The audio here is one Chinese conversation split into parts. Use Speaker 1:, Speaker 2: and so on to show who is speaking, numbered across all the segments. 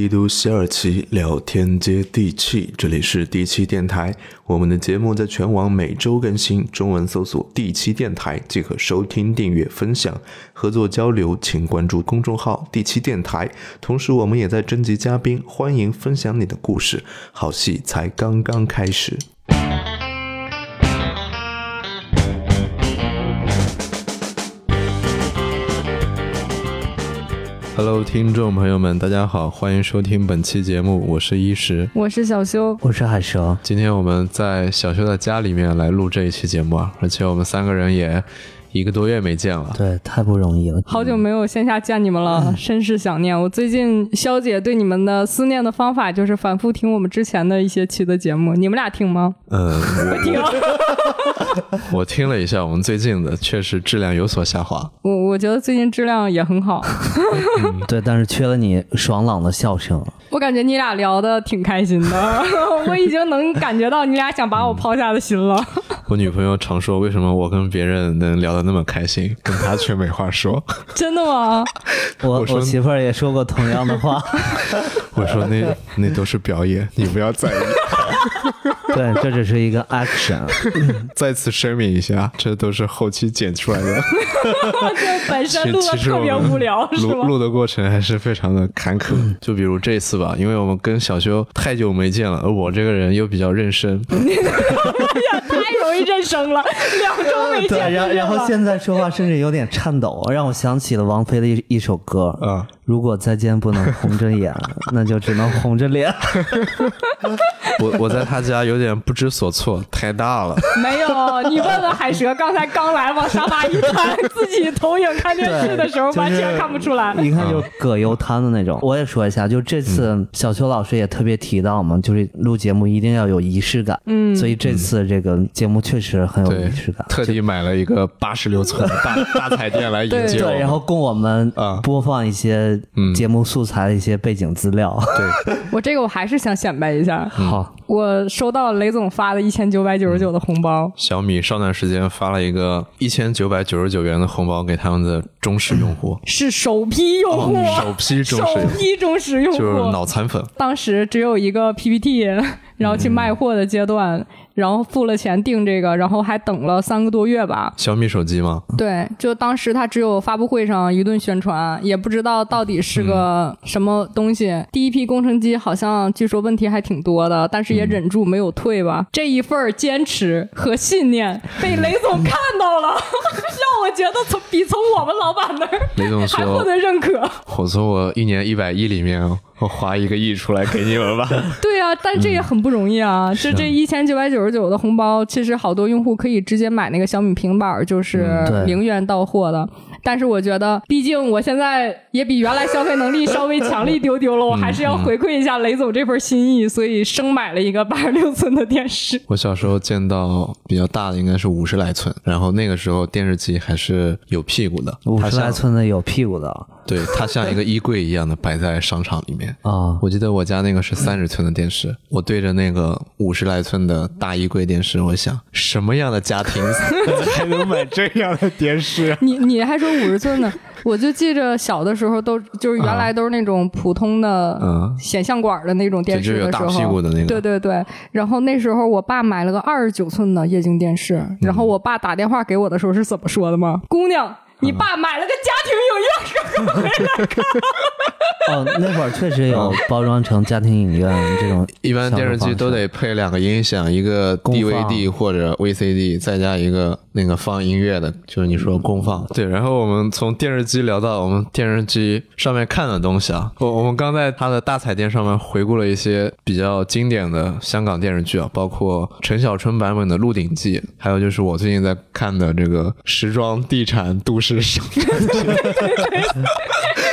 Speaker 1: 一读西二旗，聊天接地气。这里是第七电台，我们的节目在全网每周更新，中文搜索“第七电台”即可收听、订阅、分享、合作交流。请关注公众号“第七电台”。同时，我们也在征集嘉宾，欢迎分享你的故事。好戏才刚刚开始。Hello，听众朋友们，大家好，欢迎收听本期节目，我是一石，
Speaker 2: 我是小修，
Speaker 3: 我是海蛇。
Speaker 1: 今天我们在小修的家里面来录这一期节目啊，而且我们三个人也。一个多月没见了，
Speaker 3: 对，太不容易了。
Speaker 2: 好久没有线下见你们了，甚是想念。我最近肖姐对你们的思念的方法就是反复听我们之前的一些期的节目，你们俩听吗？
Speaker 1: 嗯，
Speaker 2: 我听。
Speaker 1: 我听了一下，我们最近的确实质量有所下滑。
Speaker 2: 我我觉得最近质量也很好。
Speaker 3: 对，但是缺了你爽朗的笑声。
Speaker 2: 我感觉你俩聊的挺开心的，我已经能感觉到你俩想把我抛下的心了。
Speaker 1: 我女朋友常说，为什么我跟别人能聊得那么开心，跟她却没话说？
Speaker 2: 真的吗？
Speaker 3: 我我媳妇儿也说过同样的话。
Speaker 1: 我说那那都是表演，你不要在意。
Speaker 3: 对，这只是一个 action。
Speaker 1: 再次声明一下，这都是后期剪出来的。
Speaker 2: 这本身录的特别无聊，
Speaker 1: 录录的过程还是非常的坎坷。就比如这次吧，因为我们跟小修太久没见了，而我这个人又比较认生。
Speaker 2: 太容易认生了，两周没见。
Speaker 3: 对，然然后现在说话甚至有点颤抖，让我想起了王菲的一一首歌。
Speaker 1: 嗯，
Speaker 3: 如果再见不能红着眼，那就只能红着脸。
Speaker 1: 我我在他家有点不知所措，太大了。
Speaker 2: 没有，你问问海蛇，刚才刚来往沙发一瘫，自己投影看电视的时候完全看不出来，
Speaker 3: 一看就葛优瘫的那种。我也说一下，就这次小邱老师也特别提到嘛，就是录节目一定要有仪式感。嗯，所以这次这个节目确实很有仪式感，
Speaker 1: 特地买了一个八十六寸的 大大彩电来迎接，
Speaker 3: 对，然后供我们播放一些节目素材的一些背景资料。
Speaker 1: 对，
Speaker 2: 我这个我还是想显摆一下。
Speaker 3: 好。
Speaker 2: 我收到雷总发的一千九百九十九的红包。
Speaker 1: 小米上段时间发了一个一千九百九十九元的红包给他们的忠实用户，
Speaker 2: 是首批用户，
Speaker 1: 首批忠
Speaker 2: 实，首批忠实用户，
Speaker 1: 就是脑残粉。
Speaker 2: 当时只有一个 PPT，然后去卖货的阶段。然后付了钱订这个，然后还等了三个多月吧。
Speaker 1: 小米手机吗？
Speaker 2: 对，就当时它只有发布会上一顿宣传，也不知道到底是个什么东西。第一批工程机好像据说问题还挺多的，但是也忍住没有退吧。这一份坚持和信念被雷总看到了，让我觉得从比从我们老板那儿
Speaker 1: 雷总还
Speaker 2: 获得认可。
Speaker 1: 我从我一年一百亿里面。我划一个亿出来给你们吧。
Speaker 2: 对啊，但这也很不容易啊！这这一千九百九十九的红包，其实好多用户可以直接买那个小米平板，就是零元到货的。但是我觉得，毕竟我现在也比原来消费能力稍微强了一丢丢了，我还是要回馈一下雷总这份心意，所以生买了一个八十六寸的电视。
Speaker 1: 我小时候见到比较大的应该是五十来寸，然后那个时候电视机还是有屁股的，
Speaker 3: 五十来寸的有屁股的。
Speaker 1: 对，它像一个衣柜一样的摆在商场里面啊。我记得我家那个是三十寸的电视，我对着那个五十来寸的大衣柜电视，我想什么样的家庭 才能买这样的电视？
Speaker 2: 你你还说五十寸的？我就记着小的时候都就是原来都是那种普通的显像管的那种电视的时候，对对对。然后那时候我爸买了个二十九寸的液晶电视，然后我爸打电话给我的时候是怎么说的吗？姑娘。你爸买了个家庭影院，回来看。
Speaker 3: 哦，那会儿确实有包装成家庭影院这种。
Speaker 1: 一般电视机都得配两个音响，一个 DVD 或者 VCD，再加一个那个放音乐的，就是你说功放。对，然后我们从电视机聊到我们电视机上面看的东西啊。我我们刚在他的大彩电上面回顾了一些比较经典的香港电视剧啊，包括陈小春版本的《鹿鼎记》，还有就是我最近在看的这个时装地产都市。是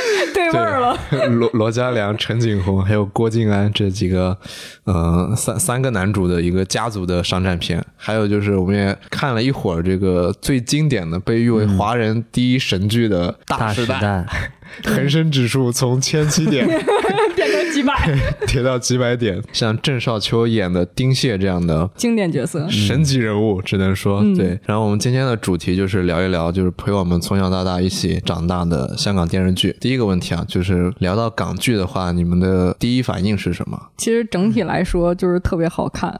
Speaker 2: 对味儿了。
Speaker 1: 罗罗嘉良、陈景洪还有郭晋安这几个，呃，三三个男主的一个家族的商战片。还有就是，我们也看了一会儿这个最经典的，被誉为华人第一神剧的《
Speaker 3: 大
Speaker 1: 时代》。恒生指数从千七点
Speaker 2: 变成几百，
Speaker 1: 跌到几百点。像郑少秋演的丁蟹这样的
Speaker 2: 经典角色，
Speaker 1: 神级人物，只能说对。然后我们今天的主题就是聊一聊，就是陪我们从小到大一起长大的香港电视剧。第一个问题啊，就是聊到港剧的话，你们的第一反应是什么？
Speaker 2: 其实整体来说就是特别好看，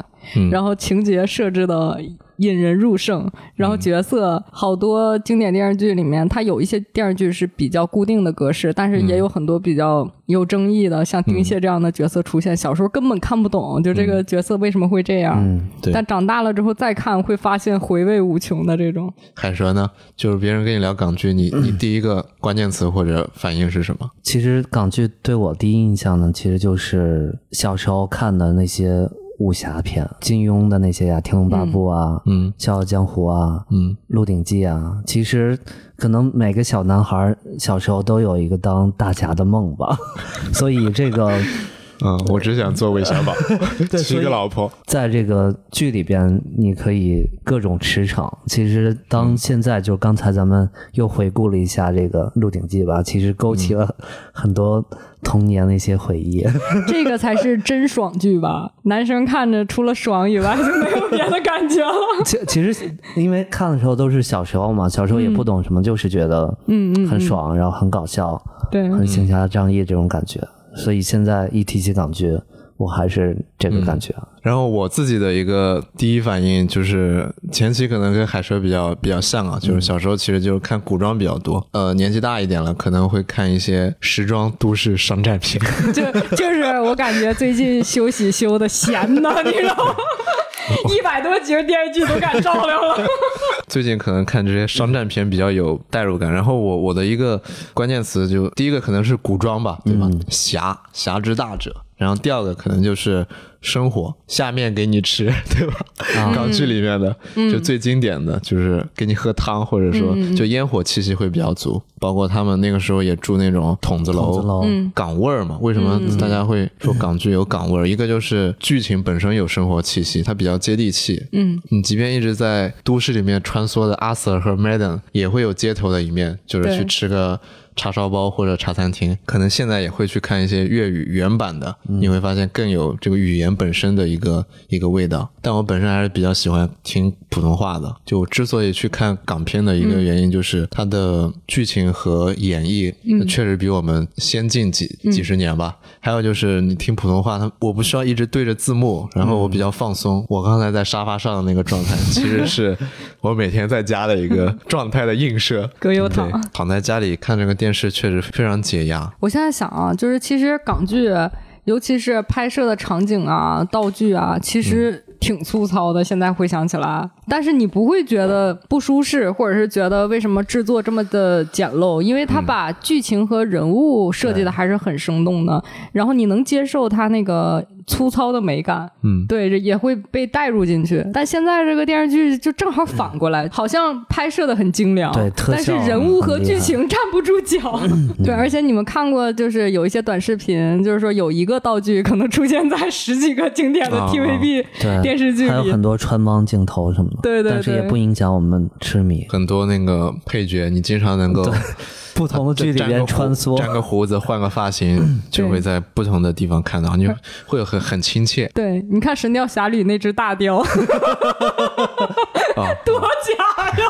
Speaker 2: 然后情节设置的。引人入胜，然后角色好多经典电视剧里面，它有一些电视剧是比较固定的格式，但是也有很多比较有争议的，像丁蟹这样的角色出现。小时候根本看不懂，就这个角色为什么会这样。
Speaker 1: 嗯，对。
Speaker 2: 但长大了之后再看，会发现回味无穷的这种。
Speaker 1: 海蛇呢？就是别人跟你聊港剧，你 你第一个关键词或者反应是什么？
Speaker 3: 其实港剧对我第一印象呢，其实就是小时候看的那些。武侠片，金庸的那些呀，《天龙八部》啊，嗯，《笑傲江湖》啊，嗯，《鹿鼎记》啊，其实可能每个小男孩小时候都有一个当大侠的梦吧，所以这个。
Speaker 1: 嗯，我只想做韦小宝，娶个老婆。
Speaker 3: 在这个剧里边，你可以各种驰骋。其实，当现在就刚才咱们又回顾了一下这个《鹿鼎记》吧，其实勾起了很多童年的一些回忆。
Speaker 2: 这个才是真爽剧吧？男生看着除了爽以外就没有别的感觉了。
Speaker 3: 其其实，因为看的时候都是小时候嘛，小时候也不懂什么，就是觉得嗯嗯很爽，然后很搞笑，
Speaker 2: 对，
Speaker 3: 很行侠仗义这种感觉。所以现在一提起港剧，我还是这个感觉啊。
Speaker 1: 然后我自己的一个第一反应就是前期可能跟海蛇比较比较像啊，就是小时候其实就是看古装比较多。呃，年纪大一点了，可能会看一些时装都市商战片。
Speaker 2: 就就是我感觉最近休息休的闲呐，你知道吗？一百多集的电视剧都敢照亮了。
Speaker 1: 最近可能看这些商战片比较有代入感。然后我我的一个关键词就第一个可能是古装吧，对吧？侠侠之大者。然后第二个可能就是生活下面给你吃，对吧？港剧里面的就最经典的就是给你喝汤，或者说就烟火气息会比较足。包括他们那个时候也住那种筒子楼，港味儿嘛。为什么大家会说港剧有港味儿？一个就是剧情本身有生活气息，它比较接地气。嗯，你即便一直在都市里面穿梭的阿 Sir 和 Madam 也会有街头的一面，就是去吃个。叉烧包或者茶餐厅，可能现在也会去看一些粤语原版的，你会发现更有这个语言本身的一个一个味道。但我本身还是比较喜欢听普通话的。就之所以去看港片的一个原因，就是它的剧情和演绎确实比我们先进几几十年吧。还有就是你听普通话，它我不需要一直对着字幕，然后我比较放松。我刚才在沙发上的那个状态，其实是 我每天在家的一个状态的映射。
Speaker 2: 葛优躺
Speaker 1: 躺在家里看这个电。电视确实非常解压。
Speaker 2: 我现在想啊，就是其实港剧，尤其是拍摄的场景啊、道具啊，其实挺粗糙的。现在回想起来，但是你不会觉得不舒适，或者是觉得为什么制作这么的简陋？因为他把剧情和人物设计的还是很生动的，然后你能接受他那个。粗糙的美感，嗯，对，也会被带入进去。但现在这个电视剧就正好反过来，好像拍摄的很精良，
Speaker 3: 对，
Speaker 2: 但是人物和剧情站不住脚。对，而且你们看过，就是有一些短视频，就是说有一个道具可能出现在十几个经典的 TVB 电视剧里，
Speaker 3: 还有很多穿帮镜头什么的。
Speaker 2: 对对，
Speaker 3: 但是也不影响我们痴迷。
Speaker 1: 很多那个配角，你经常能够。
Speaker 3: 不同的剧里边穿梭，
Speaker 1: 粘个胡子，换个发型，就会在不同的地方看到，你会有很很亲切。
Speaker 2: 对，你看《神雕侠侣》那只大雕，啊，多假呀！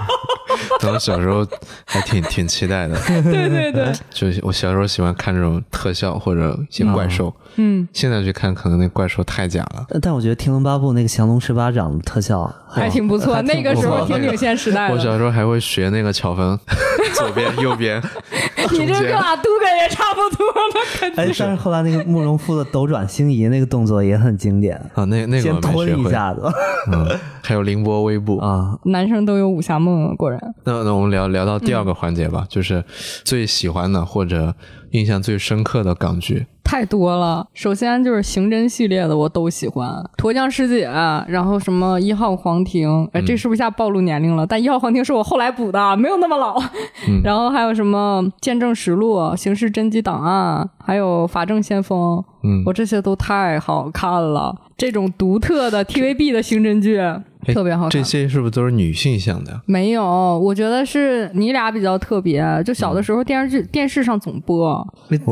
Speaker 1: 我小时候还挺挺期待的。
Speaker 2: 对对对，
Speaker 1: 就我小时候喜欢看这种特效或者一些怪兽。嗯，现在去看可能那怪兽太假了。
Speaker 3: 但我觉得《天龙八部》那个降龙十八掌的特效
Speaker 2: 还挺不错，那个时候挺领先时代的。
Speaker 1: 我小时候还会学那个乔峰，左边右边。
Speaker 2: 你这跟阿杜哥也差不多了。
Speaker 3: 哎，但是后来那个慕容复的斗转星移那个动作也很经典
Speaker 1: 啊，那那个
Speaker 3: 先吞一下子。
Speaker 1: 嗯，还有凌波微步
Speaker 3: 啊，
Speaker 2: 男生都有武侠梦，果然。
Speaker 1: 那那我们聊聊到第二个环节吧，就是最喜欢的或者印象最深刻的港剧。
Speaker 2: 太多了，首先就是刑侦系列的我都喜欢，驼江师姐，然后什么一号皇庭，哎，这是不是一下暴露年龄了？但一号皇庭是我后来补的，没有那么老。然后还有什么见证实录、刑事侦缉档案。还有《法证先锋》，嗯，我这些都太好看了。这种独特的 TVB 的刑侦剧。特别好看，
Speaker 1: 这些是不是都是女性向的？
Speaker 2: 没有，我觉得是你俩比较特别。就小的时候电视剧电视上总播，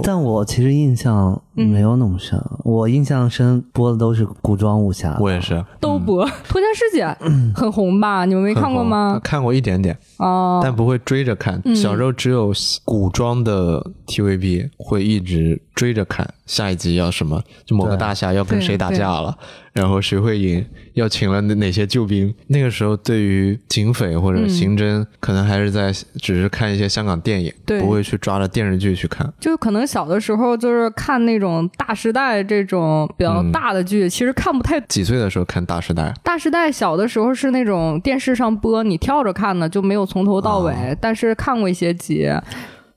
Speaker 3: 但我其实印象没有那么深。我印象深播的都是古装武侠，
Speaker 1: 我也是
Speaker 2: 都播。脱险师姐 很红吧？你们没看过吗？
Speaker 1: 看过一点点哦，但不会追着看。小时候只有古装的 TVB 会一直追着看，下一集要什么？就某个大侠要跟谁打架了。然后谁会赢？要请了哪些救兵？那个时候对于警匪或者刑侦，可能还是在只是看一些香港电影，不会去抓着电视剧去看。
Speaker 2: 就可能小的时候就是看那种大时代这种比较大的剧，其实看不太。
Speaker 1: 几岁的时候看大时代？
Speaker 2: 大时代小的时候是那种电视上播，你跳着看的，就没有从头到尾，但是看过一些集。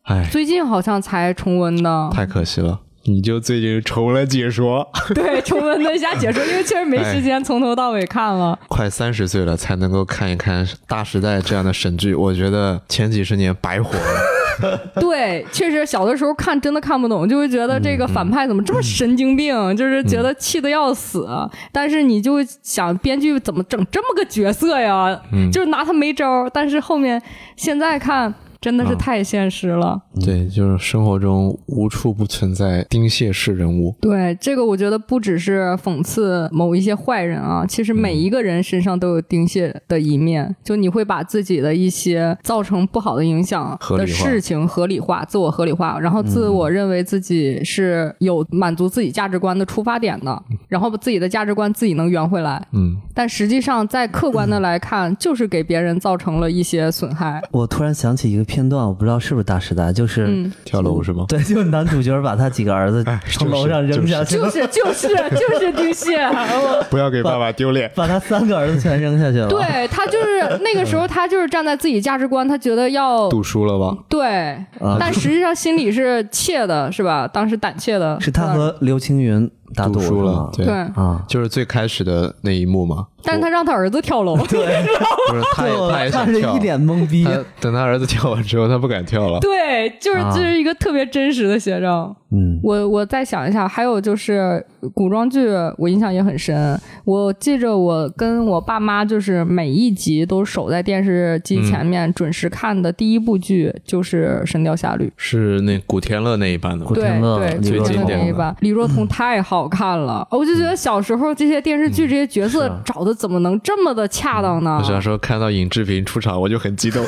Speaker 1: 哎，
Speaker 2: 最近好像才重温的，
Speaker 1: 太可惜了。你就最近重了解说，
Speaker 2: 对，重温了一下解说，因为确实没时间从头到尾看了。
Speaker 1: 快三十岁了才能够看一看《大时代》这样的神剧，我觉得前几十年白活了。
Speaker 2: 对，确实小的时候看真的看不懂，就会觉得这个反派怎么这么神经病，就是觉得气得要死。但是你就想编剧怎么整这么个角色呀？就是拿他没招。但是后面现在看。真的是太现实了，
Speaker 1: 对，就是生活中无处不存在丁蟹式人物。
Speaker 2: 对，这个我觉得不只是讽刺某一些坏人啊，其实每一个人身上都有丁蟹的一面。就你会把自己的一些造成不好的影响的事情合理化、自我合理化，然后自我认为自己是有满足自己价值观的出发点的，然后把自己的价值观自己能圆回来。嗯，但实际上在客观的来看，就是给别人造成了一些损害。
Speaker 3: 我突然想起一个。片段我不知道是不是大时代，就是
Speaker 1: 跳楼是吗？
Speaker 3: 对，就是男主角把他几个儿子从楼上扔下
Speaker 2: 去，就是就是就是丁蟹，
Speaker 1: 不要给爸爸丢脸，
Speaker 3: 把他三个儿子全扔下去了。
Speaker 2: 对他就是那个时候，他就是站在自己价值观，他觉得要
Speaker 1: 赌输了吧？
Speaker 2: 对，但实际上心里是怯的，是吧？当时胆怯的
Speaker 3: 是他和刘青云。
Speaker 1: 赌输了，
Speaker 2: 对
Speaker 1: 啊，就是最开始的那一幕嘛。
Speaker 2: 但是他让他儿子跳楼，
Speaker 3: 对，
Speaker 1: 不是他也他也想跳，
Speaker 3: 一脸懵逼。
Speaker 1: 等他儿子跳完之后，他不敢跳了。
Speaker 2: 对，就是这是一个特别真实的写照。嗯，我我再想一下，还有就是古装剧，我印象也很深。我记着我跟我爸妈就是每一集都守在电视机前面准时看的第一部剧就是《神雕侠侣》，
Speaker 1: 是那古天乐那一版的。
Speaker 3: 古天乐
Speaker 2: 最经典那一版，李若彤太好看了，我就觉得小时候这些电视剧这些角色找的怎么能这么的恰当呢？
Speaker 1: 我小时候看到尹志平出场，我就很激动。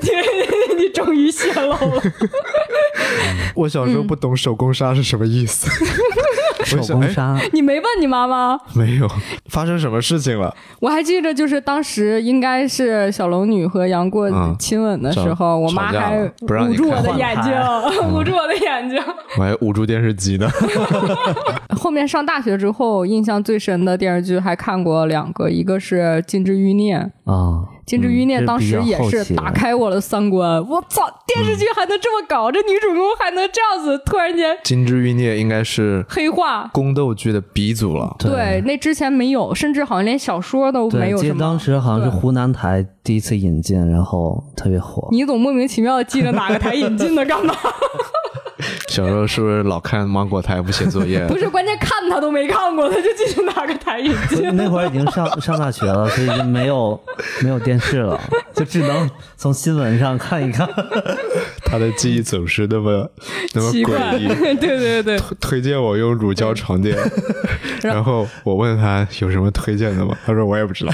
Speaker 2: 你 你终于泄露了。
Speaker 1: 我小时候不懂手工纱是什么意思。
Speaker 3: 手工纱，
Speaker 2: 你没问你妈妈？
Speaker 1: 没有，发生什么事情了？
Speaker 2: 我还记得，就是当时应该是小龙女和杨过亲吻的时候，我妈还捂住我的眼睛，捂住我的眼睛，
Speaker 1: 我还捂住电视机呢。
Speaker 2: 后面上大学之后，印象最深的电视剧还看过两个，一个是《金枝欲孽》啊。《金枝欲孽》当时也是打开我的三观，我操，电视剧还能这么搞，这女主公还能这样子，突然间。
Speaker 1: 《金枝欲孽》应该是
Speaker 2: 黑化
Speaker 1: 宫斗剧的鼻祖了，
Speaker 3: 对，
Speaker 2: 那之前没有，甚至好像连小说都没有。
Speaker 3: 记得当时好像是湖南台第一次引进，然后特别火。
Speaker 2: 你总莫名其妙的记得哪个台引进的干嘛？
Speaker 1: 小时候是不是老看芒果台不写作业？
Speaker 2: 不是，关键看他都没看过，他就继续拿个台引进。
Speaker 3: 那会儿已经上上大学了，所以就没有没有电视了，就只能从新闻上看一看。
Speaker 1: 他的记忆总是那么 那么诡异。
Speaker 2: 对对对，
Speaker 1: 推荐我用乳胶床垫，然后我问他有什么推荐的吗？他说我也不知道。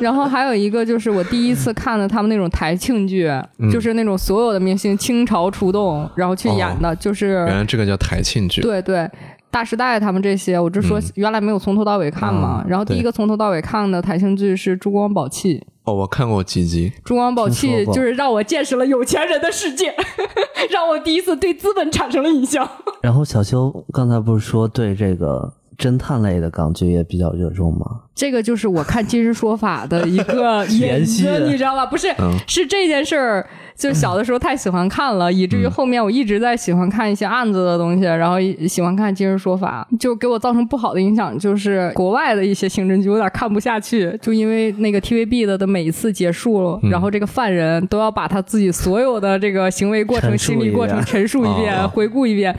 Speaker 2: 然后还有一个就是我第一次看的他们那种台庆剧，就是那种所有的明星倾巢出动，然后去演的，就是
Speaker 1: 原来这个叫台庆剧。
Speaker 2: 对对，大时代他们这些，我就说原来没有从头到尾看嘛。然后第一个从头到尾看的台庆剧是《珠光宝气》。
Speaker 1: 哦，我看过几集。
Speaker 2: 珠光宝气就是让我见识了有钱人的世界，让我第一次对资本产生了印象。
Speaker 3: 然后小修刚才不是说对这个侦探类的港剧也比较热衷吗？
Speaker 2: 这个就是我看《今日说法》的一个
Speaker 3: 延续，
Speaker 2: 你知道吧？不是，是这件事儿。就小的时候太喜欢看了，以至于后面我一直在喜欢看一些案子的东西，然后喜欢看《今日说法》，就给我造成不好的影响，就是国外的一些刑侦剧有点看不下去，就因为那个 TVB 的的每一次结束，然后这个犯人都要把他自己所有的这个行为过程、心理过程陈述一遍、回顾一遍，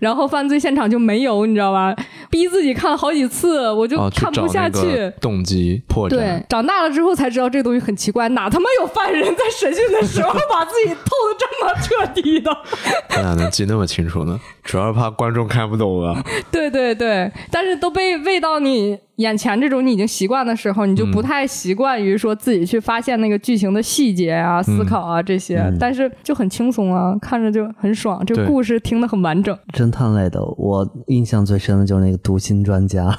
Speaker 2: 然后犯罪现场就没有，你知道吧？逼自己看好几次，我就看不下去。
Speaker 1: 动机破绽。
Speaker 2: 对，长大了之后才知道这东西很奇怪，哪他妈有犯人在审讯的时候把。自己透的这么彻底的，
Speaker 1: 他哪能记那么清楚呢？主要是怕观众看不懂啊。
Speaker 2: 对对对，但是都被喂到你。眼前这种你已经习惯的时候，你就不太习惯于说自己去发现那个剧情的细节啊、思考啊这些，但是就很轻松啊，看着就很爽。这个故事听得很完整。
Speaker 3: 侦探类的，我印象最深的就是那个读心专家。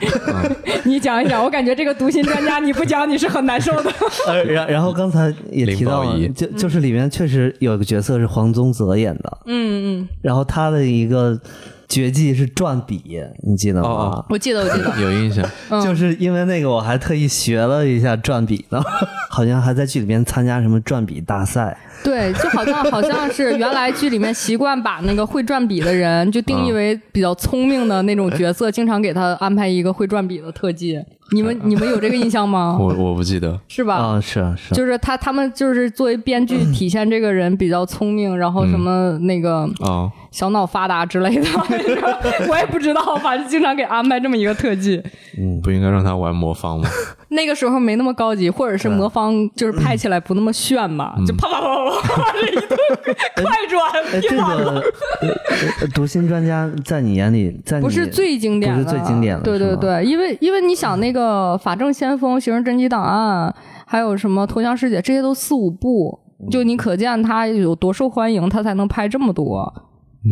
Speaker 2: 你讲一讲，我感觉这个读心专家你不讲你是很难受的。
Speaker 3: 呃，然然后刚才也提到，就就是里面确实有个角色是黄宗泽演的。
Speaker 2: 嗯嗯。
Speaker 3: 然后他的一个。绝技是转笔，你记得吗？
Speaker 2: 我记得，我记得，
Speaker 1: 有印象。
Speaker 3: 就是因为那个，我还特意学了一下转笔呢，好像还在剧里面参加什么转笔大赛。
Speaker 2: 对，就好像好像是原来剧里面习惯把那个会转笔的人就定义为比较聪明的那种角色，经常给他安排一个会转笔的特技。你们你们有这个印象吗？
Speaker 1: 我我不记得，
Speaker 2: 是吧？
Speaker 3: 啊，是啊是啊，
Speaker 2: 就是他他们就是作为编剧体现这个人比较聪明，然后什么那个
Speaker 1: 啊
Speaker 2: 小脑发达之类的，我也不知道，反正经常给安排这么一个特技。
Speaker 1: 嗯，不应该让他玩魔方吗？
Speaker 2: 那个时候没那么高级，或者是魔方就是拍起来不那么炫吧，就啪啪啪啪啪这一顿 快转。
Speaker 3: 这个读心专家在你眼里，在
Speaker 2: 不是最经典，
Speaker 3: 不是最经典的，
Speaker 2: 对对对，因为因为你想那个法证先锋、刑事侦缉档案，还有什么投降师姐，这些都四五部，就你可见他有多受欢迎，他才能拍这么多。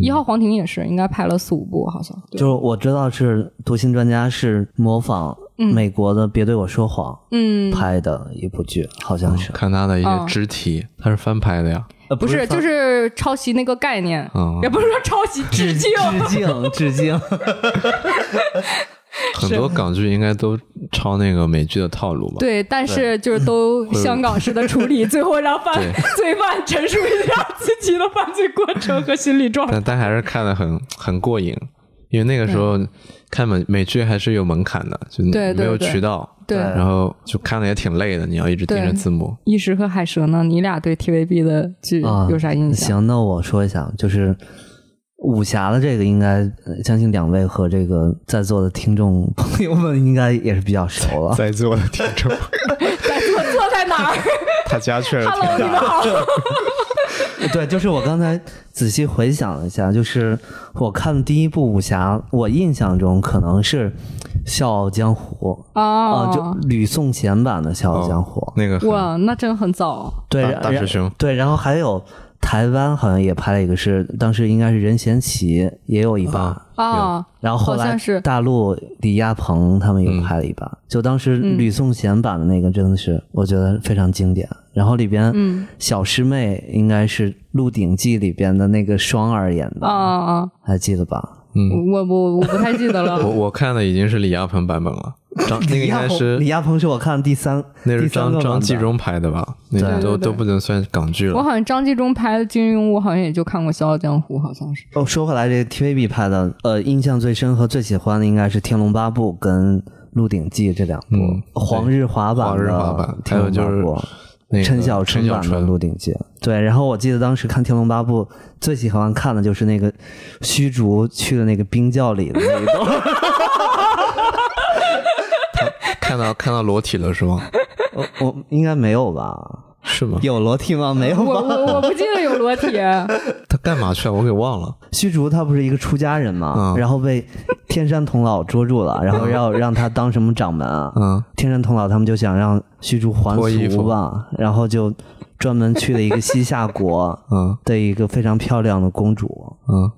Speaker 2: 一号皇庭也是，应该拍了四五部，好像。
Speaker 3: 就是我知道是读心专家是模仿美国的《别对我说谎》
Speaker 2: 嗯
Speaker 3: 拍的一部剧，好像是。
Speaker 1: 看他的一些肢体，他是翻拍的呀？
Speaker 3: 呃，不
Speaker 2: 是，就是抄袭那个概念，也不是说抄袭，致敬，
Speaker 3: 致敬，致敬。
Speaker 1: 很多港剧应该都抄那个美剧的套路吧？
Speaker 2: 对，但是就是都香港式的处理，最后让犯罪犯陈述一下自己的犯罪过程和心理状态。
Speaker 1: 但但还是看的很很过瘾，因为那个时候看美美剧还是有门槛的，就没有渠道。
Speaker 2: 对，
Speaker 1: 然后就看的也挺累的，你要一直盯着字幕。
Speaker 2: 一石和海蛇呢？你俩对 TVB 的剧有啥印
Speaker 3: 象？行，那我说一下，就是。武侠的这个应该相信两位和这个在座的听众朋友们应该也是比较熟了。
Speaker 1: 在座的听众，
Speaker 2: 在座坐在哪儿？
Speaker 1: 他家确实挺
Speaker 2: 大。你们好。
Speaker 3: 对，就是我刚才仔细回想了一下，就是我看的第一部武侠，我印象中可能是《笑傲江湖》
Speaker 2: 啊，
Speaker 3: 就吕颂贤版的《笑傲江湖》。
Speaker 1: 那个
Speaker 2: 哇，那真的很早。
Speaker 3: 对，
Speaker 1: 大师兄。
Speaker 3: 对，然后还有。台湾好像也拍了一个，是当时应该是任贤齐也有一把
Speaker 2: 啊，
Speaker 3: 然后后来
Speaker 2: 是
Speaker 3: 大陆李亚鹏他们也拍了一把，就当时吕颂贤版的那个真的是我觉得非常经典。然后里边小师妹应该是《鹿鼎记》里边的那个双儿演的
Speaker 2: 啊啊，
Speaker 3: 还记得吧？
Speaker 1: 嗯，
Speaker 2: 我我我不太记得了。
Speaker 1: 我我看的已经是李亚鹏版本了。张那个应该是
Speaker 3: 李亚鹏，是我看的第三，
Speaker 1: 那是张张纪中拍的吧？那都都不能算港剧了。
Speaker 2: 我好像张纪中拍的金庸，我好像也就看过《笑傲江湖》，好像是。
Speaker 3: 哦，说回来，这 TVB 拍的，呃，印象最深和最喜欢的应该是《天龙八部》跟《鹿鼎记》这两部。黄日华版的《
Speaker 1: 还有就是
Speaker 3: 陈小春版的《鹿鼎记》。对，然后我记得当时看《天龙八部》，最喜欢看的就是那个虚竹去的那个冰窖里的那一段。
Speaker 1: 看到看到裸体了是吗？
Speaker 3: 我我应该没有吧？
Speaker 1: 是吗？
Speaker 3: 有裸体吗？没有吧？我
Speaker 2: 我我不记得有裸体。
Speaker 1: 他干嘛去了？我给忘了。
Speaker 3: 虚竹他不是一个出家人吗，然后被天山童姥捉住了，然后要让他当什么掌门啊？嗯，天山童姥他们就想让虚竹还俗吧，然后就。专门去了一个西夏国，嗯，的一个非常漂亮的公主，嗯，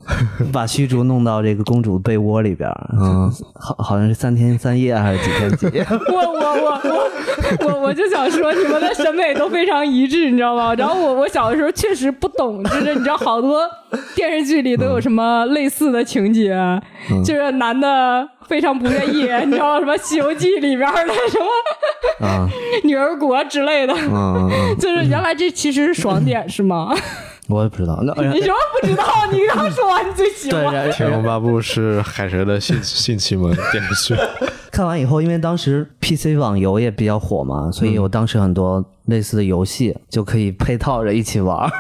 Speaker 3: 把虚竹弄到这个公主被窝里边，嗯，好好像是三天三夜还是几天几夜？
Speaker 2: 我我我我我我就想说，你们的审美都非常一致，你知道吗？然后我我小的时候确实不懂，就是你知道好多 电视剧里都有什么类似的情节？就是男的非常不愿意，你知道什么《西游记》里边的什么啊 女儿国之类的？就是原来这其实是爽点是吗？
Speaker 3: 我也不知道，那
Speaker 2: 你什么不知道？你刚说完你最喜欢《
Speaker 1: 天龙八部》是海蛇的性性启蒙电视剧。
Speaker 3: 看完以后，因为当时 PC 网游也比较火嘛，所以我当时很多类似的游戏就可以配套着一起玩。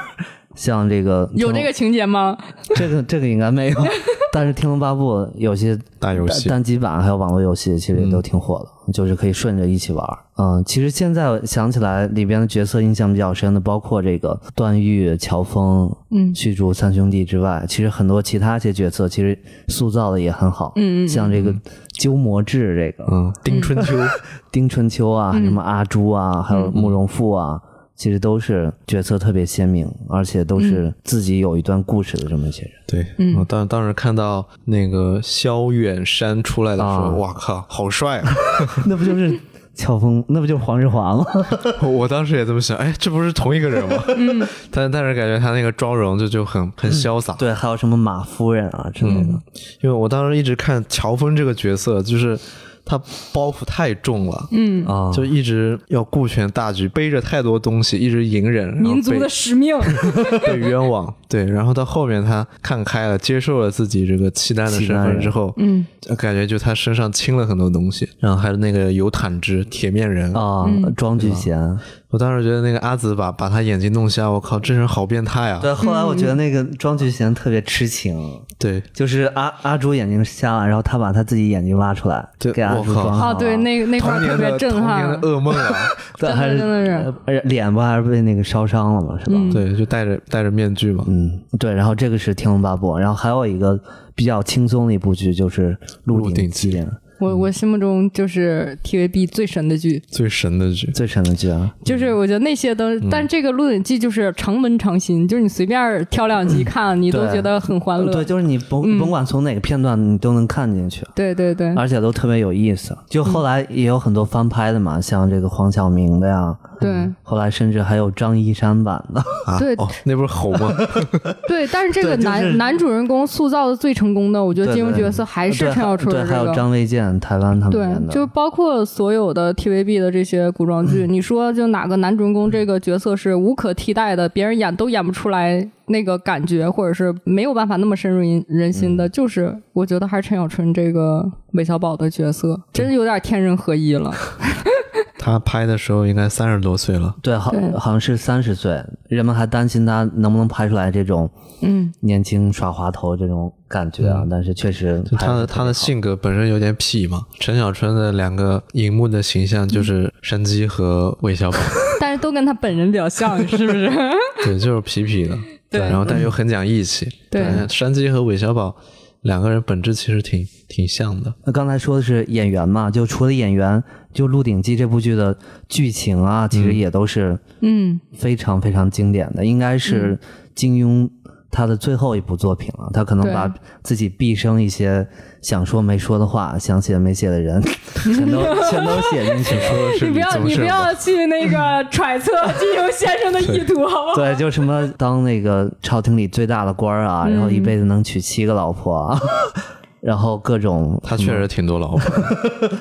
Speaker 3: 像这个
Speaker 2: 有这个情节吗？
Speaker 3: 这个这个应该没有，但是《天龙八部》有些
Speaker 1: 单游戏、
Speaker 3: 单机版还有网络游戏，其实也都挺火的，就是可以顺着一起玩。嗯，其实现在想起来，里边的角色印象比较深的，包括这个段誉、乔峰、嗯，虚竹三兄弟之外，其实很多其他一些角色，其实塑造的也很好。嗯嗯，像这个鸠摩智，这个
Speaker 1: 嗯，丁春秋、
Speaker 3: 丁春秋啊，什么阿朱啊，还有慕容复啊。其实都是角色特别鲜明，而且都是自己有一段故事的这么一些人。
Speaker 1: 对，嗯当当时看到那个萧远山出来的时候，哇靠，好帅啊！
Speaker 3: 那不就是乔峰？那不就是黄日华吗？
Speaker 1: 我当时也这么想，哎，这不是同一个人吗？嗯。但但是感觉他那个妆容就就很很潇洒。
Speaker 3: 对，还有什么马夫人啊之类的。
Speaker 1: 因为我当时一直看乔峰这个角色，就是。他包袱太重了，嗯。啊，就一直要顾全大局，背着太多东西，一直隐忍，
Speaker 2: 民族的使命。
Speaker 1: 被冤枉，对。然后到后面他看开了，接受了自己这个契丹的身份之后，嗯，感觉就他身上轻了很多东西。然后还有那个有坦之铁面人。
Speaker 3: 啊，庄聚贤。
Speaker 1: 我当时觉得那个阿紫把把他眼睛弄瞎，我靠，这人好变态啊！
Speaker 3: 对，后来我觉得那个庄聚贤特别痴情，
Speaker 1: 对，
Speaker 3: 就是阿阿朱眼睛瞎了，然后他把他自己眼睛挖出来给阿朱装
Speaker 2: 好。啊，对，那个那块特别震撼，
Speaker 1: 噩梦啊！
Speaker 2: 对，还是真的
Speaker 3: 是，脸不还是被那个烧伤了嘛，是吧？
Speaker 1: 对，就戴着戴着面具嘛。
Speaker 3: 嗯，对。然后这个是《天龙八部》，然后还有一个比较轻松的一部剧就是《鹿鼎记》。
Speaker 2: 我我心目中就是 TVB 最神的剧，
Speaker 1: 最神的剧，
Speaker 3: 最神的剧啊！
Speaker 2: 就是我觉得那些都，但这个《鹿鼎记》就是常温常新，就是你随便挑两集看，你都觉得很欢乐。
Speaker 3: 对，就是你甭甭管从哪个片段，你都能看进去。
Speaker 2: 对对对，
Speaker 3: 而且都特别有意思。就后来也有很多翻拍的嘛，像这个黄晓明的呀。
Speaker 2: 对，
Speaker 3: 后来甚至还有张一山版的。
Speaker 2: 对，
Speaker 1: 那不是猴吗？
Speaker 2: 对，但是这个男男主人公塑造的最成功的，我觉得金庸角色还是陈小春。
Speaker 3: 对，还有张卫健。台湾他们
Speaker 2: 对，就包括所有的 TVB 的这些古装剧，你说就哪个男主人公这个角色是无可替代的，别人演都演不出来那个感觉，或者是没有办法那么深入人人心的，就是我觉得还是陈小春这个韦小宝的角色，真有点天人合一了。
Speaker 1: 他拍的时候应该三十多岁了，
Speaker 3: 对，好好像是三十岁，人们还担心他能不能拍出来这种嗯。年轻耍滑头这种感觉啊，但是确实
Speaker 1: 他的他的性格本身有点痞嘛。陈小春的两个荧幕的形象就是山鸡和韦小宝，
Speaker 2: 但是都跟他本人比较像，是不是？
Speaker 1: 对，就是痞痞的，
Speaker 2: 对，
Speaker 1: 然后但又很讲义气。
Speaker 2: 对，
Speaker 1: 山鸡和韦小宝。两个人本质其实挺挺像的。
Speaker 3: 那刚才说的是演员嘛？就除了演员，就《鹿鼎记》这部剧的剧情啊，其实也都是嗯非常非常经典的，应该是金庸。他的最后一部作品了，他可能把自己毕生一些想说没说的话、想写没写的人，全都全都写进去。
Speaker 2: 你不要你不要去那个揣测 金庸先生的意图，好不好？
Speaker 3: 对，就什么当那个朝廷里最大的官啊，然后一辈子能娶七个老婆，然后各种。
Speaker 1: 他确实挺多老婆，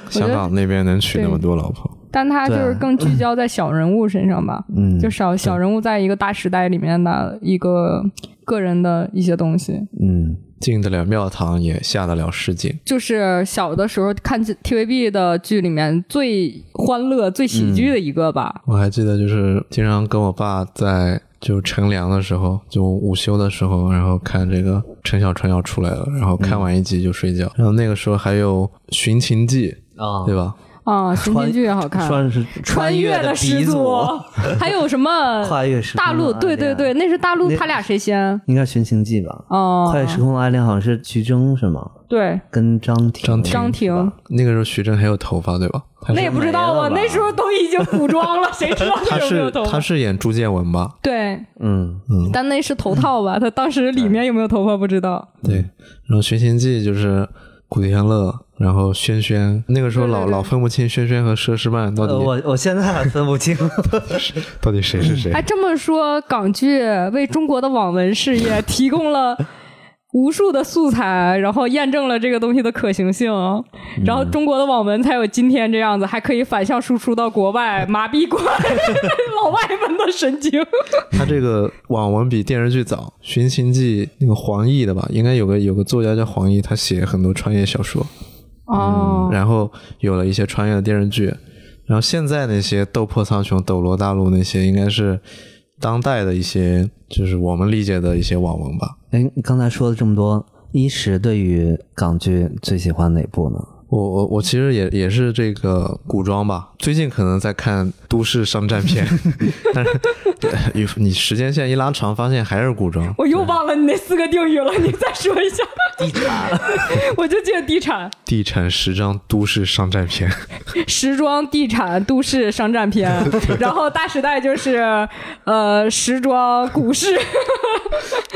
Speaker 1: 香港那边能娶那么多老婆。
Speaker 2: 但他就是更聚焦在小人物身上吧，嗯，就小小人物在一个大时代里面的一个个人的一些东西，
Speaker 1: 嗯，进得了庙堂也下得了市井，
Speaker 2: 就是小的时候看 TVB 的剧里面最欢乐、最喜剧的一个吧。
Speaker 1: 我还记得，就是经常跟我爸在就乘凉的时候，就午休的时候，然后看这个陈小春要出来了，然后看完一集就睡觉。然后那个时候还有《寻秦记》啊，对吧？
Speaker 2: 啊，寻秦记也好看，
Speaker 3: 算是
Speaker 2: 穿越的始祖。还有什么
Speaker 3: 跨越时
Speaker 2: 大陆？对对对，那是大陆，他俩谁先？
Speaker 3: 应该寻秦记吧？哦，跨越时空的爱恋好像是徐峥是吗？
Speaker 2: 对，
Speaker 3: 跟张庭。
Speaker 1: 张
Speaker 2: 张庭。
Speaker 1: 那个时候徐峥还有头发对吧？
Speaker 2: 那也不知道啊，那时候都已经古装了，谁知道
Speaker 1: 他是他是演朱建文吧？
Speaker 2: 对，嗯嗯，但那是头套吧？他当时里面有没有头发不知道。
Speaker 1: 对，然后寻秦记就是古天乐。然后轩轩，那个时候老老分不清轩轩和佘诗曼到底。
Speaker 3: 我我现在还分不清，
Speaker 1: 到底谁是谁？
Speaker 2: 哎，这么说，港剧为中国的网文事业提供了。无数的素材，然后验证了这个东西的可行性，然后中国的网文才有今天这样子，还可以反向输出到国外，麻痹过 老外们的神经。
Speaker 1: 他这个网文比电视剧早，《寻秦记》那个黄奕的吧，应该有个有个作家叫黄奕，他写很多穿越小说。
Speaker 2: 哦。
Speaker 1: 然后有了一些穿越的电视剧，然后现在那些《斗破苍穹》《斗罗大陆》那些，应该是。当代的一些，就是我们理解的一些网文吧。
Speaker 3: 哎，刚才说了这么多，一时对于港剧最喜欢哪部呢？
Speaker 1: 我我我其实也也是这个古装吧，最近可能在看都市商战片，但是你你时间线一拉长，发现还是古装。
Speaker 2: 我又忘了你那四个定语了，你再说一下。
Speaker 3: 地产，
Speaker 2: 我就记得地产。
Speaker 1: 地产时装都市商战片。
Speaker 2: 时装地产都市商战片，然后大时代就是呃时装股市。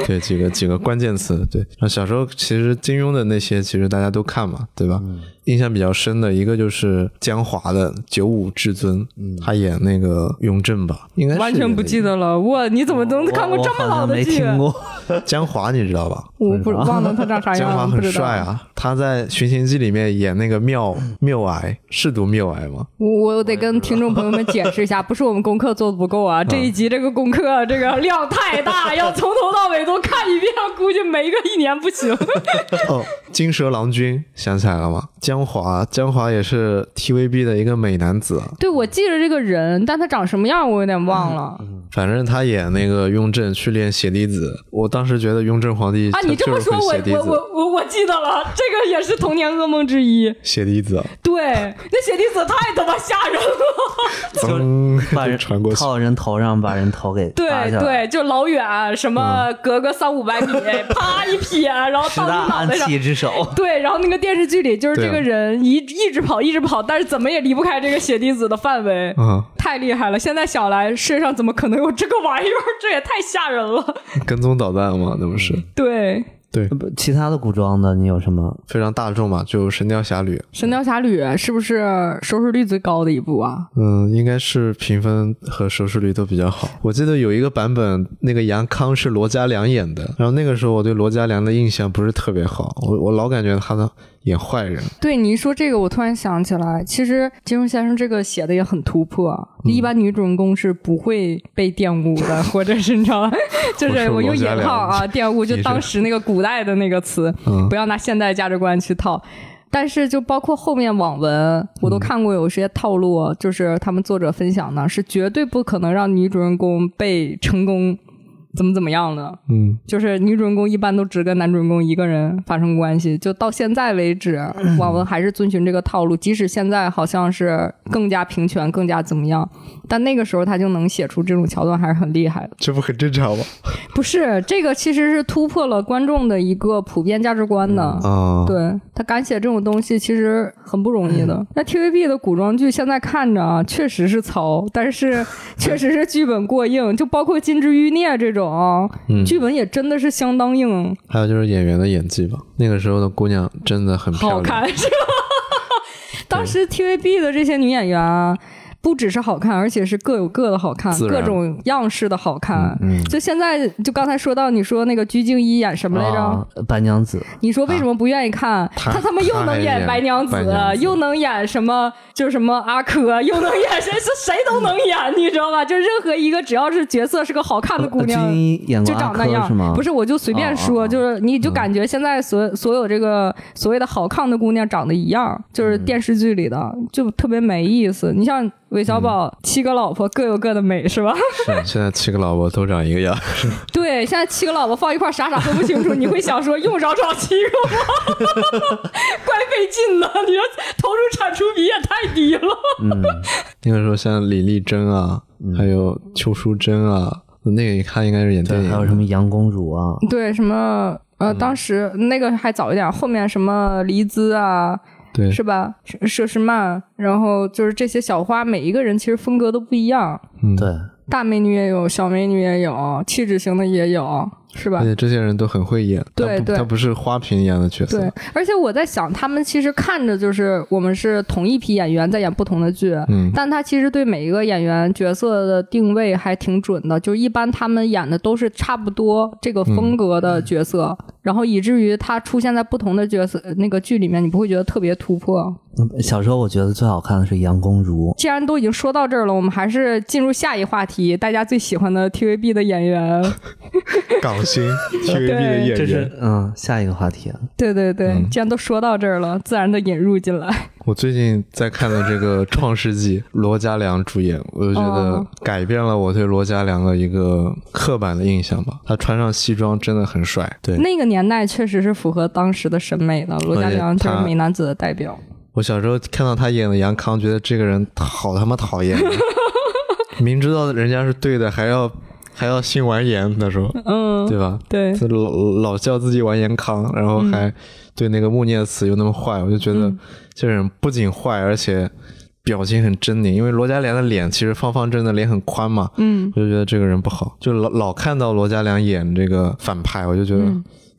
Speaker 1: 对几个几个关键词，对。那小时候其实金庸的那些其实大家都看嘛，对吧？印象比较深的一个就是江华的《九五至尊》，他演那个雍正吧，应该是
Speaker 2: 完全不记得了。哇，你怎么能看过这么老的剧？
Speaker 1: 江华你知道吧？
Speaker 2: 我不忘了他长啥样。
Speaker 1: 江华很帅啊，他在《寻秦记》里面演那个缪缪癌，是读缪癌吗？
Speaker 2: 我我得跟听众朋友们解释一下，不是我们功课做的不够啊，这一集这个功课 这个量太大，要从头到尾都看一遍，估计没个一年不行。
Speaker 1: 哦，金蛇郎君想起来了吗？江。江华，江华也是 TVB 的一个美男子。
Speaker 2: 对，我记得这个人，但他长什么样我有点忘了。
Speaker 1: 反正他演那个雍正去练血滴子，我当时觉得雍正皇帝
Speaker 2: 啊，你这么说，我我我我我记得了，这个也是童年噩梦之一。
Speaker 1: 血滴子，
Speaker 2: 对，那血滴子太他妈吓人了，
Speaker 1: 就把人 传过去，
Speaker 3: 套人头上把人头给
Speaker 2: 对对，就老远什么隔个三五百米，啪一撇，然后到你脑袋上。
Speaker 3: 之手，
Speaker 2: 对，然后那个电视剧里就是这个人一一直跑一直跑，但是怎么也离不开这个血滴子的范围，嗯，太厉害了。现在想来，世界上怎么可能？有这个玩意儿，这也太吓人了！
Speaker 1: 跟踪导弹嘛，那不是？
Speaker 2: 对
Speaker 1: 对，
Speaker 3: 其他的古装的你有什么
Speaker 1: 非常大众嘛？就《神雕侠侣》。
Speaker 2: 《神雕侠侣》是不是收视率最高的一部啊？
Speaker 1: 嗯，应该是评分和收视率都比较好。我记得有一个版本，那个杨康是罗嘉良演的，然后那个时候我对罗嘉良的印象不是特别好，我我老感觉他的。演坏人，
Speaker 2: 对你一说这个，我突然想起来，其实金庸先生这个写的也很突破。一般女主人公是不会被玷污的，或者是你知道吧？就是我用引号啊，玷污就当时那个古代的那个词，不要拿现代价值观去套。但是就包括后面网文，我都看过有些套路，就是他们作者分享的，是绝对不可能让女主人公被成功。怎么怎么样的？嗯，就是女主人公一般都只跟男主人公一个人发生关系。就到现在为止，网文还是遵循这个套路。即使现在好像是更加平权、更加怎么样，但那个时候他就能写出这种桥段，还是很厉害的。
Speaker 1: 这不很正常吗？
Speaker 2: 不是，这个其实是突破了观众的一个普遍价值观的。啊，对他敢写这种东西，其实很不容易的。那 TVB 的古装剧现在看着啊，确实是糙，但是 确实是剧本过硬，就包括《金枝欲孽》这种。啊，剧本也真的是相当硬。
Speaker 1: 还有就是演员的演技吧，那个时候的姑娘真的很漂
Speaker 2: 亮，好看是吧？当时 TVB 的这些女演员。不只是好看，而且是各有各的好看，各种样式的好看。就现在，就刚才说到你说那个鞠婧祎演什么来着？
Speaker 3: 白娘子。
Speaker 2: 你说为什么不愿意看？他他妈又能演白娘子，又能演什么？就什么阿珂，又能演谁？是谁都能演，你知道吧？就任何一个只要是角色是个好看的姑娘，就长那样。不是，我就随便说，就是你就感觉现在所所有这个所谓的好看的姑娘长得一样，就是电视剧里的，就特别没意思。你像。韦小宝七个老婆各有各的美，是吧？
Speaker 1: 是，现在七个老婆都长一个样。
Speaker 2: 对，现在七个老婆放一块傻傻分不清楚。你会想说，用着找七个吗？怪费劲的，你说投入产出比也太低了。
Speaker 1: 嗯，那个时候像李丽珍啊，还有邱淑贞啊，那个一看应该是演电影。
Speaker 3: 还有什么杨公主啊？
Speaker 2: 对，什么呃，当时那个还早一点，后面什么黎姿啊。
Speaker 1: 对，
Speaker 2: 是吧？佘诗曼，然后就是这些小花，每一个人其实风格都不一样。
Speaker 3: 对，
Speaker 2: 大美女也有，小美女也有，气质型的也有。是吧？
Speaker 1: 而且这些人都很会演，
Speaker 2: 对对，
Speaker 1: 他不是花瓶演的角色。
Speaker 2: 对，而且我在想，他们其实看着就是我们是同一批演员在演不同的剧，嗯，但他其实对每一个演员角色的定位还挺准的，就一般他们演的都是差不多这个风格的角色，然后以至于他出现在不同的角色那个剧里面，你不会觉得特别突破。
Speaker 3: 小时候我觉得最好看的是杨恭如。
Speaker 2: 既然都已经说到这儿了，我们还是进入下一话题，大家最喜欢的 TVB 的演员。
Speaker 1: 港星 TVB 的演员，
Speaker 3: 嗯，下一个话题。
Speaker 2: 对对对，既然都说到这儿了，自然的引入进来。
Speaker 1: 我最近在看的这个《创世纪》，罗嘉良主演，我就觉得改变了我对罗嘉良的一个刻板的印象吧。他穿上西装真的很帅。对，
Speaker 2: 那个年代确实是符合当时的审美的。罗嘉良就是美男子的代表。
Speaker 1: 我小时候看到他演的杨康，觉得这个人好他妈讨厌，明知道人家是对的，还要。还要姓完颜，那时候，嗯，对吧？
Speaker 2: 对，
Speaker 1: 老老叫自己完颜康，然后还对那个穆念慈又那么坏，我就觉得这人不仅坏，而且表情很狰狞。因为罗嘉良的脸其实方方正正，脸很宽嘛，嗯，我就觉得这个人不好，就老老看到罗嘉良演这个反派，我就觉得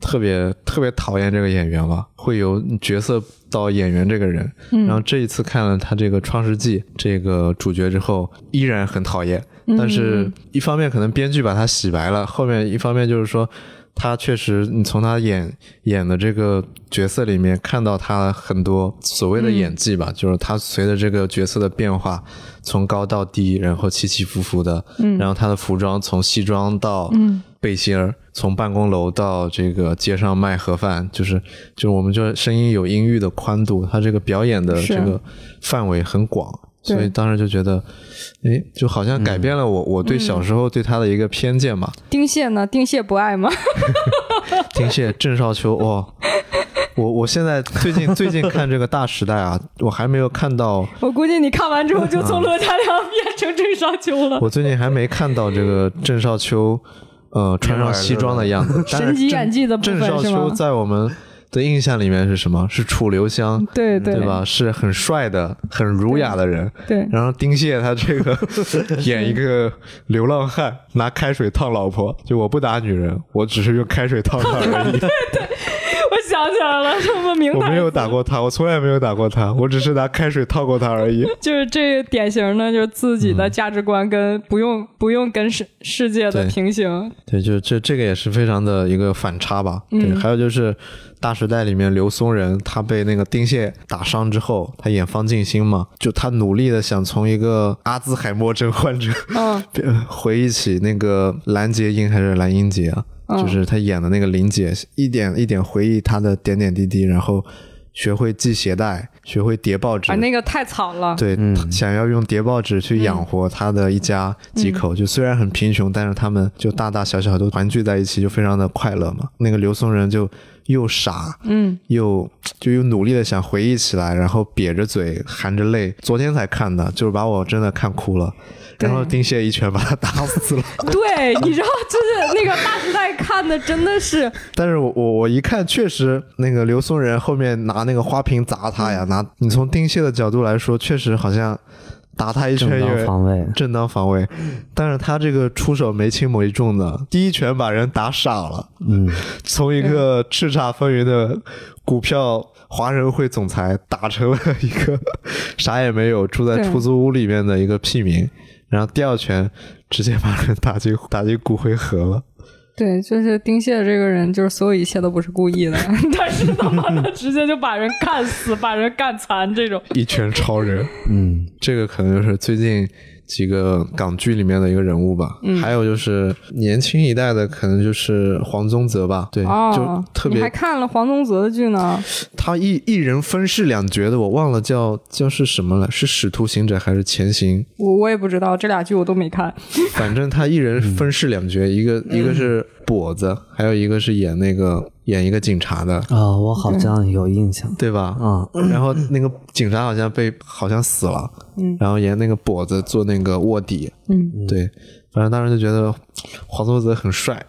Speaker 1: 特别特别讨厌这个演员吧。会有角色到演员这个人，然后这一次看了他这个《创世纪》这个主角之后，依然很讨厌。但是，一方面可能编剧把他洗白了，后面一方面就是说，他确实，你从他演演的这个角色里面看到他很多所谓的演技吧，就是他随着这个角色的变化，从高到低，然后起起伏伏的，然后他的服装从西装到背心儿，从办公楼到这个街上卖盒饭，就是就是我们就声音有音域的宽度，他这个表演的这个范围很广。所以当时就觉得，哎，就好像改变了我我对小时候对他的一个偏见嘛。
Speaker 2: 丁蟹呢？丁蟹不爱吗？
Speaker 1: 丁蟹郑少秋哇！我我现在最近最近看这个大时代啊，我还没有看到。
Speaker 2: 我估计你看完之后就从罗嘉良变成郑少秋了。
Speaker 1: 我最近还没看到这个郑少秋，呃，穿上西装的样子。
Speaker 2: 神级演技的部
Speaker 1: 分郑少秋在我们。的印象里面是什么？是楚留香，
Speaker 2: 对
Speaker 1: 对，对吧？是很帅的、很儒雅的人。
Speaker 2: 对。
Speaker 1: 然后丁蟹他这个 演一个流浪汉，拿开水烫老婆，就我不打女人，我只是用开水烫她而已。
Speaker 2: 对对。我想起来了，这么明白。
Speaker 1: 我没有打过他，我从来没有打过他，我只是拿开水烫过他而已。
Speaker 2: 就是这个典型的，就是自己的价值观跟不用不用跟世世界的平行。
Speaker 1: 对，就这这个也是非常的一个反差吧。对，还有就是《大时代》里面刘松仁，他被那个丁蟹打伤之后，他演方静心嘛，就他努力的想从一个阿兹海默症患者，嗯，回忆起那个蓝洁瑛还是蓝英杰啊。就是他演的那个林姐，一点一点回忆她的点点滴滴，然后学会系鞋带，学会叠报纸。
Speaker 2: 啊，那个太惨了。
Speaker 1: 对，想要用叠报纸去养活他的一家几口，就虽然很贫穷，但是他们就大大小小都团聚在一起，就非常的快乐嘛。那个刘松仁就又傻，嗯，又就又努力的想回忆起来，然后瘪着嘴，含着泪。昨天才看的，就是把我真的看哭了。然后丁蟹一拳把他打死了。
Speaker 2: 对，你知道，就是 那个大时代看的真的是。
Speaker 1: 但是我我我一看，确实那个刘松仁后面拿那个花瓶砸他呀，拿你从丁蟹的角度来说，确实好像打他一拳
Speaker 3: 正当防卫，
Speaker 1: 正当防卫。但是他这个出手没轻没重的，第一拳把人打傻了。嗯，从一个叱咤风云的股票华人会总裁，打成了一个啥也没有，住在出租屋里面的一个屁民。然后第二拳直接把人打进 打进骨灰盒了。
Speaker 2: 对，就是丁蟹这个人，就是所有一切都不是故意的，但是他妈的直接就把人干死，把人干残，这种
Speaker 1: 一拳超人。嗯，这个可能就是最近。几个港剧里面的一个人物吧，还有就是年轻一代的，可能就是黄宗泽吧。对，就特别。
Speaker 2: 你还看了黄宗泽的剧呢？
Speaker 1: 他一一人分饰两角的，我忘了叫叫是什么了，是《使徒行者》还是《前行》？
Speaker 2: 我我也不知道，这俩剧我都没看。
Speaker 1: 反正他一人分饰两角，一个一个是跛子，还有一个是演那个。演一个警察的。
Speaker 3: 啊，我好像有印象，
Speaker 1: 对吧？啊，然后那个警察好像被好像死了，嗯，然后演那个跛子做那个卧底，嗯，对，反正当时就觉得黄宗泽很帅，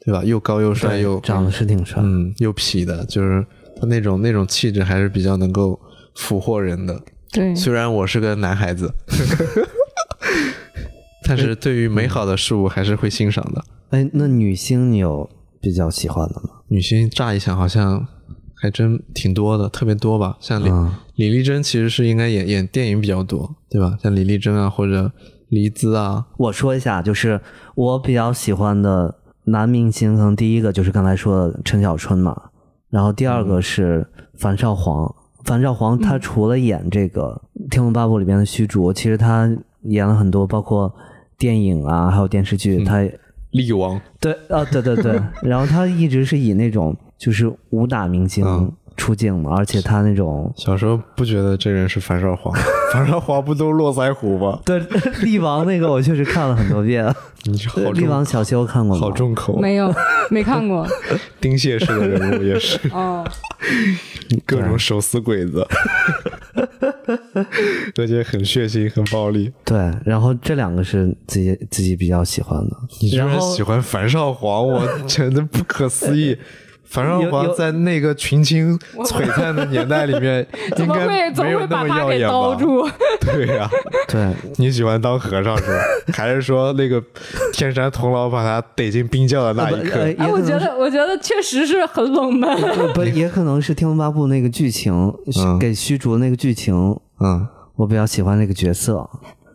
Speaker 1: 对吧？又高又帅，又
Speaker 3: 长得是挺帅，
Speaker 1: 嗯，又痞的，就是他那种那种气质还是比较能够俘获人的。
Speaker 2: 对，
Speaker 1: 虽然我是个男孩子，但是对于美好的事物还是会欣赏的。
Speaker 3: 哎，那女星你有？比较喜欢的吗？
Speaker 1: 女星乍一想好像还真挺多的，特别多吧？像李李丽珍其实是应该演演电影比较多，对吧？像李丽珍啊，或者黎姿啊。
Speaker 3: 我说一下，就是我比较喜欢的男明星，可能第一个就是刚才说的陈小春嘛，然后第二个是樊少皇。樊少皇他除了演这个《天龙八部》里边的虚竹，其实他演了很多，包括电影啊，还有电视剧。他
Speaker 1: 力王
Speaker 3: 对啊，对对对。然后他一直是以那种就是武打明星出镜嘛，而且他那种
Speaker 1: 小时候不觉得这人是樊少皇，樊少皇不都络腮胡吗？
Speaker 3: 对，力王那个我确实看了很多遍。
Speaker 1: 你好
Speaker 3: 力王小修看过吗？
Speaker 1: 好重口，
Speaker 2: 没有，没看过。
Speaker 1: 丁蟹式的人物也是哦。各种手撕鬼子，而且很血腥、很暴力。
Speaker 3: 对，然后这两个是自己自己比较喜欢的。
Speaker 1: 你居然喜欢樊少皇，我真的不可思议。樊少皇在那个群星璀璨的年代里面，应该没有那么耀眼吧？对呀，
Speaker 3: 对，
Speaker 1: 你喜欢当和尚是吧？还是说那个天山童姥把他逮进冰窖的那一刻？
Speaker 2: 哎，我觉得，我觉得确实是很冷门。
Speaker 3: 不，也可能是《天龙八部》那个剧情给虚竹那个剧情，嗯，我比较喜欢那个角色。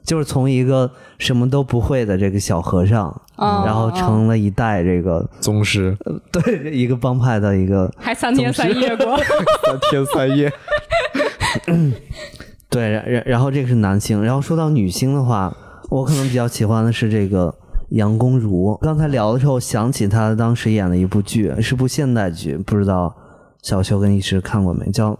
Speaker 3: 就是从一个什么都不会的这个小和尚，然后成了一代这个
Speaker 1: 宗师，
Speaker 3: 对，一个帮派的一个，
Speaker 2: 还三天三夜过，
Speaker 1: 三天三夜。
Speaker 3: 对，然然后这个是男星，然后说到女星的话，我可能比较喜欢的是这个杨恭如。刚才聊的时候想起她当时演的一部剧，是部现代剧，不知道小修跟一师看过没？叫。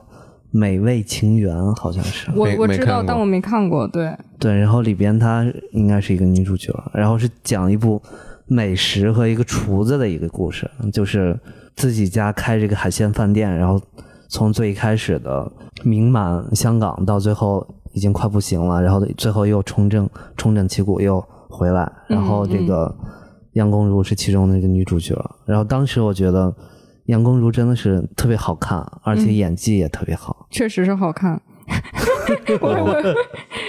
Speaker 3: 美味情缘好像是
Speaker 2: 我我知道，但我没看过。对
Speaker 3: 对，然后里边她应该是一个女主角，然后是讲一部美食和一个厨子的一个故事，就是自己家开这个海鲜饭店，然后从最开始的名满香港，到最后已经快不行了，然后最后又重振重振旗鼓又回来，然后这个杨恭如是其中的一个女主角，然后当时我觉得。杨恭如真的是特别好看，而且演技也特别好，
Speaker 2: 确实是好看。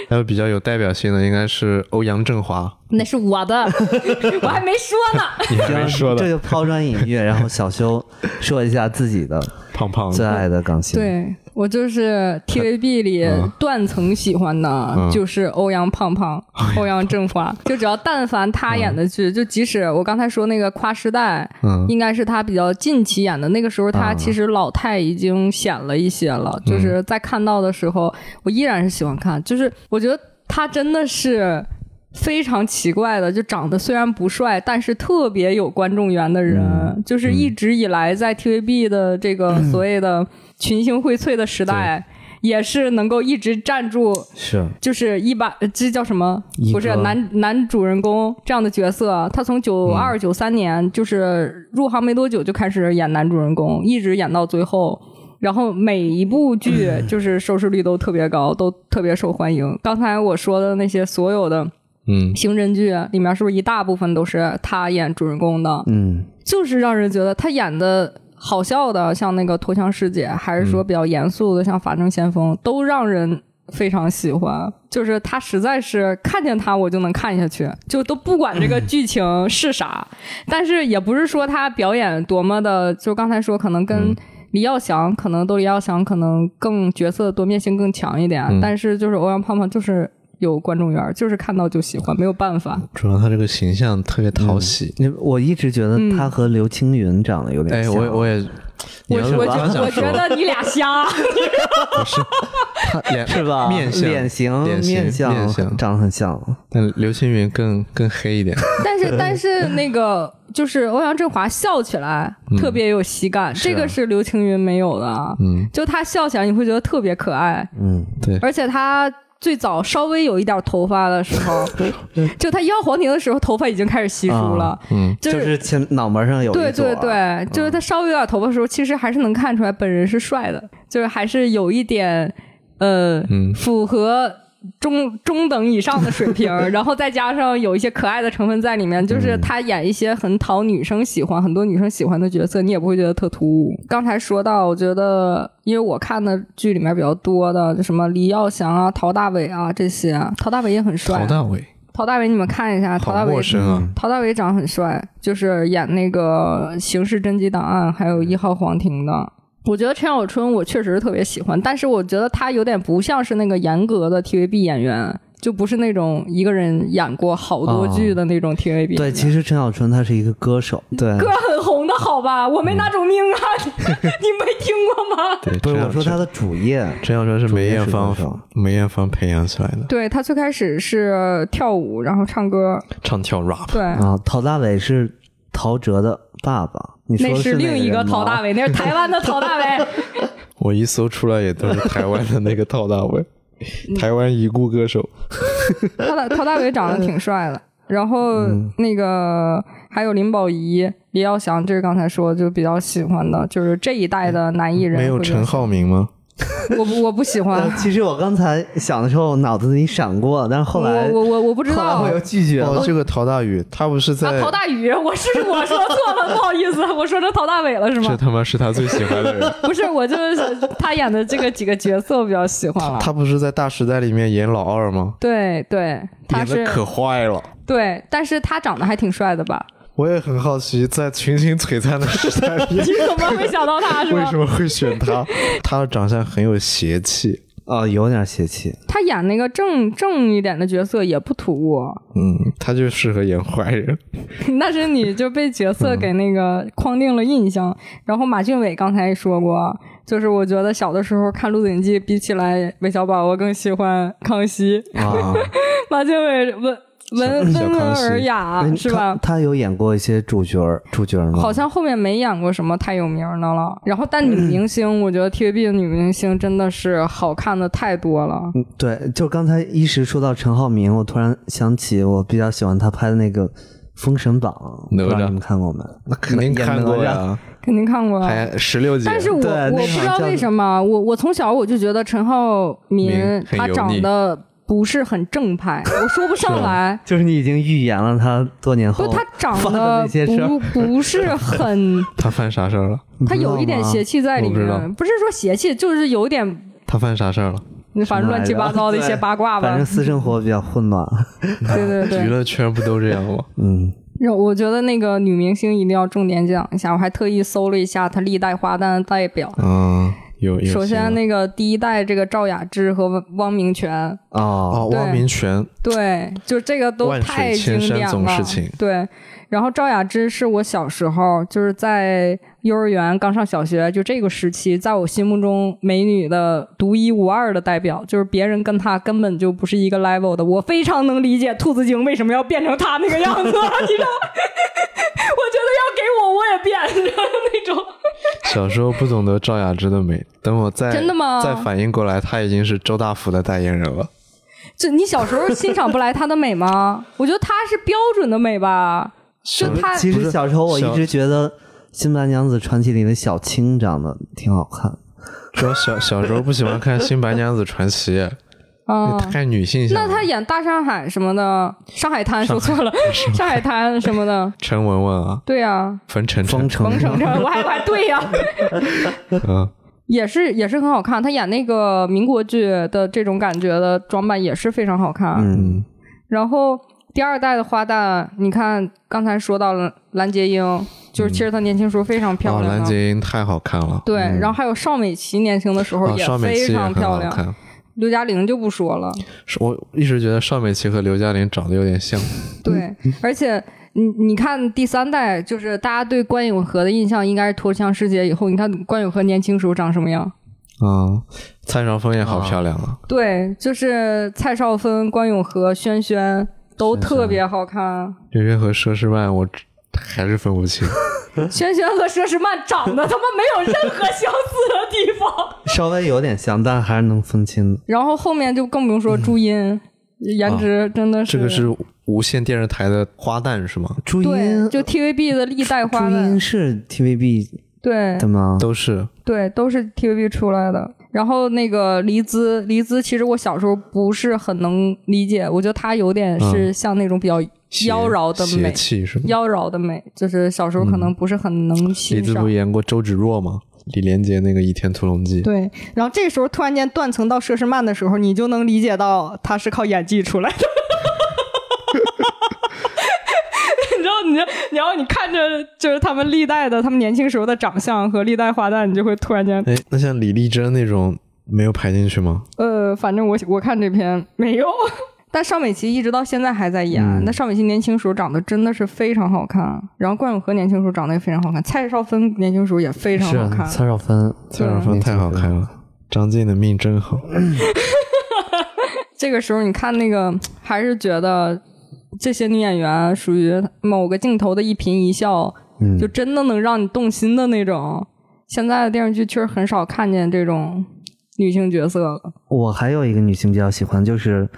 Speaker 1: 还有比较有代表性的，应该是欧阳震华。
Speaker 2: 那是我的，我还没说呢。
Speaker 1: 你还没说呢，
Speaker 3: 这就抛砖引玉，然后小修说一下自己的
Speaker 1: 胖胖
Speaker 3: 最爱的港星。
Speaker 2: 对。我就是 TVB 里断层喜欢的，就是欧阳胖胖、欧阳震华。就只要但凡他演的剧，就即使我刚才说那个跨时代，应该是他比较近期演的。那个时候他其实老态已经显了一些了。就是在看到的时候，我依然是喜欢看。就是我觉得他真的是非常奇怪的，就长得虽然不帅，但是特别有观众缘的人。就是一直以来在 TVB 的这个 所谓的。群星荟萃的时代，也是能够一直站住，
Speaker 3: 是
Speaker 2: 就是一把这叫什么？不是男男主人公这样的角色，他从九二九三年就是入行没多久就开始演男主人公，一直演到最后，然后每一部剧 就是收视率都特别高，都特别受欢迎。刚才我说的那些所有的嗯刑侦剧里面，是不是一大部分都是他演主人公的？嗯，就是让人觉得他演的。好笑的，像那个脱枪师姐，还是说比较严肃的，像法证先锋，都让人非常喜欢。就是他实在是看见他，我就能看下去，就都不管这个剧情是啥。但是也不是说他表演多么的，就刚才说可能跟李耀祥，可能都李耀祥可能更角色多面性更强一点。但是就是欧阳胖胖就是。有观众缘，就是看到就喜欢，没有办法。
Speaker 1: 主要他这个形象特别讨喜。
Speaker 3: 我一直觉得他和刘青云长得有点
Speaker 1: 像。哎，我我也，
Speaker 2: 我我我觉得你俩瞎。
Speaker 1: 不是，脸
Speaker 3: 是吧？
Speaker 1: 面相、
Speaker 3: 脸型、面相长得很像，
Speaker 1: 但刘青云更更黑一点。
Speaker 2: 但是但是那个就是欧阳震华笑起来特别有喜感，这个是刘青云没有的。嗯，就他笑起来你会觉得特别可爱。
Speaker 1: 嗯，对，
Speaker 2: 而且他。最早稍微有一点头发的时候，就他一号黄庭的时候，头发已经开始稀疏了。嗯，
Speaker 3: 就是前脑门上有
Speaker 2: 对对对，就是他稍微有点头发的时候，其实还是能看出来本人是帅的，就是还是有一点呃符合。中中等以上的水平，然后再加上有一些可爱的成分在里面，就是他演一些很讨女生喜欢、很多女生喜欢的角色，你也不会觉得特突兀。刚才说到，我觉得因为我看的剧里面比较多的，什么李耀祥啊、陶大伟啊这些，陶大伟也很帅。
Speaker 1: 陶大伟，
Speaker 2: 陶大伟，你们看一下，陶大伟，陶大伟长得很帅，就是演那个《刑事侦缉档案》还有一号皇庭的。我觉得陈小春，我确实是特别喜欢，但是我觉得他有点不像是那个严格的 TVB 演员。就不是那种一个人演过好多剧的那种 TVB。
Speaker 3: 对，其实陈小春他是一个歌手，对，
Speaker 2: 歌很红的好吧？我没那种命啊，你没听过吗？
Speaker 1: 对，
Speaker 3: 不是我说他的主业，
Speaker 1: 陈小春是梅艳芳，梅艳芳培养起来的。
Speaker 2: 对他最开始是跳舞，然后唱歌，
Speaker 1: 唱跳 rap。
Speaker 2: 对
Speaker 3: 啊，陶大伟是陶喆的爸爸，你说
Speaker 2: 是另一个陶大伟，那是台湾的 陶大伟。
Speaker 1: 我一搜出来也都是台湾的那个陶大伟。台湾已故歌手，
Speaker 2: 陶大陶大伟长得挺帅的，然后那个还有林保怡、李耀祥，这是刚才说就比较喜欢的，就是这一代的男艺人。
Speaker 1: 没有陈浩民吗？
Speaker 2: 我不我不喜欢。
Speaker 3: 其实我刚才想的时候，脑子里闪过，但是后来
Speaker 2: 我我我不知道，
Speaker 3: 我又拒绝了。
Speaker 1: 这个陶大宇，他不是在
Speaker 2: 陶大宇，我是我说错了，不好意思，我说成陶大伟了是吗？
Speaker 1: 这他妈是他最喜欢的人。
Speaker 2: 不是，我就是他演的这个几个角色我比较喜欢了。
Speaker 1: 他不是在《大时代》里面演老二吗？
Speaker 2: 对对，演
Speaker 1: 的可坏了。
Speaker 2: 对，但是他长得还挺帅的吧？
Speaker 1: 我也很好奇，在群星璀璨的时代里，
Speaker 2: 你怎么会想到他？是
Speaker 1: 为什么会选他？他的长相很有邪气
Speaker 3: 啊，有点邪气。
Speaker 2: 他演那个正正一点的角色也不突兀。
Speaker 1: 嗯，他就适合演坏人。
Speaker 2: 那是你就被角色给那个框定了印象。然后马俊伟刚才说过，就是我觉得小的时候看《鹿鼎记》，比起来韦小宝，我更喜欢康熙。
Speaker 1: 啊，
Speaker 2: 马俊伟问。温温文尔雅是吧？
Speaker 3: 他有演过一些主角主角吗？
Speaker 2: 好像后面没演过什么太有名的了。然后，但女明星，我觉得 TVB 的女明星真的是好看的太多了。
Speaker 3: 嗯，对，就刚才一时说到陈浩民，我突然想起我比较喜欢他拍的那个《封神榜》，不知道你们看过没？
Speaker 1: 那肯定看过呀，
Speaker 2: 肯定看过。
Speaker 1: 还十六集。
Speaker 2: 但是我我不知道为什么，我我从小我就觉得陈浩民他长得。不是很正派，我说不上来。
Speaker 3: 就是你已经预言了他多年后。
Speaker 2: 不，他长得不不是很。
Speaker 1: 他犯啥事儿了？
Speaker 2: 他有一点邪气在里面，不是说邪气，就是有点。
Speaker 1: 他犯啥事儿了？
Speaker 2: 反正乱七八糟的一些八卦吧。
Speaker 3: 反正私生活比较混乱。
Speaker 2: 对对对。
Speaker 1: 娱乐圈不都这样吗？
Speaker 3: 嗯。
Speaker 2: 我觉得那个女明星一定要重点讲一下，我还特意搜了一下她历代花旦的代表。
Speaker 1: 嗯。
Speaker 2: 首先，那个第一代这个赵雅芝和汪明荃
Speaker 1: 啊，汪明荃，
Speaker 2: 对，就这个都太经典了。对，然后赵雅芝是我小时候就是在幼儿园刚上小学，就这个时期，在我心目中美女的独一无二的代表，就是别人跟她根本就不是一个 level 的。我非常能理解兔子精为什么要变成她那个样子，你知道？我觉得要给我我也变，你知道那种。
Speaker 1: 小时候不懂得赵雅芝的美，等我再
Speaker 2: 真的吗？
Speaker 1: 再反应过来，她已经是周大福的代言人了。
Speaker 2: 就你小时候欣赏不来她的美吗？我觉得她是标准的美吧。就她
Speaker 3: 其实小时候我一直觉得《新白娘子传奇》里的小青长得挺好看。
Speaker 1: 说小小时候不喜欢看《新白娘子传奇》。
Speaker 2: 啊，
Speaker 1: 太女性向。
Speaker 2: 那她演大上海什么的，上海滩说错了，上海滩什么的。
Speaker 1: 陈文文啊，
Speaker 2: 对呀，
Speaker 1: 冯程
Speaker 3: 程，
Speaker 2: 冯程程，我还我还对呀，
Speaker 1: 嗯，
Speaker 2: 也是也是很好看。她演那个民国剧的这种感觉的装扮也是非常好看。
Speaker 1: 嗯，
Speaker 2: 然后第二代的花旦，你看刚才说到了蓝洁瑛，就是其实她年轻时候非常漂亮。
Speaker 1: 蓝洁瑛太好看了。
Speaker 2: 对，然后还有邵美琪年轻的时候也非常漂亮。刘嘉玲就不说了，
Speaker 1: 我一直觉得邵美琪和刘嘉玲长得有点像。
Speaker 2: 对，而且你你看第三代，就是大家对关咏荷的印象应该是脱枪师姐以后，你看关咏荷年轻时候长什么样？
Speaker 1: 嗯，蔡少芬也好漂亮啊。
Speaker 2: 对，就是蔡少芬、关咏荷、萱萱都特别好看。
Speaker 1: 萱萱和佘诗曼，我还是分不清。
Speaker 2: 轩轩和佘诗曼长得他妈没有任何相似的地方，
Speaker 3: 稍微有点像，但还是能分清。
Speaker 2: 然后后面就更不用说朱茵，颜值真的是。
Speaker 1: 这个是无线电视台的花旦是吗？
Speaker 3: 朱茵
Speaker 2: 就 TVB 的历代花旦。
Speaker 3: 朱茵是 TVB
Speaker 2: 对
Speaker 3: 的吗？
Speaker 1: 都是
Speaker 2: 对，都是 TVB 出来的。然后那个黎姿，黎姿其实我小时候不是很能理解，我觉得她有点是像那种比较。妖娆的美，妖娆的美。就是小时候可能不是很能。
Speaker 1: 李子不演过周芷若吗？李连杰那个倚天屠龙记。
Speaker 2: 对。然后这个时候突然间断层到佘诗曼的时候，你就能理解到她是靠演技出来的。你知道，你要你要你看着就是他们历代的，他们年轻时候的长相和历代花旦，你就会突然间。
Speaker 1: 哎，那像李丽珍那种没有排进去吗？
Speaker 2: 呃，反正我我看这篇没有。但邵美琪一直到现在还在演。那邵美琪年轻时候长得真的是非常好看，然后关咏荷年轻时候长得也非常好看，蔡少芬年轻时候也非常好看。
Speaker 3: 蔡少芬，
Speaker 1: 蔡少芬太好看了，张晋的命真好。
Speaker 2: 这个时候你看那个，还是觉得这些女演员属于某个镜头的一颦一笑，就真的能让你动心的那种。现在的电视剧确实很少看见这种女性角色了。
Speaker 3: 我还有一个女性比较喜欢，就是。《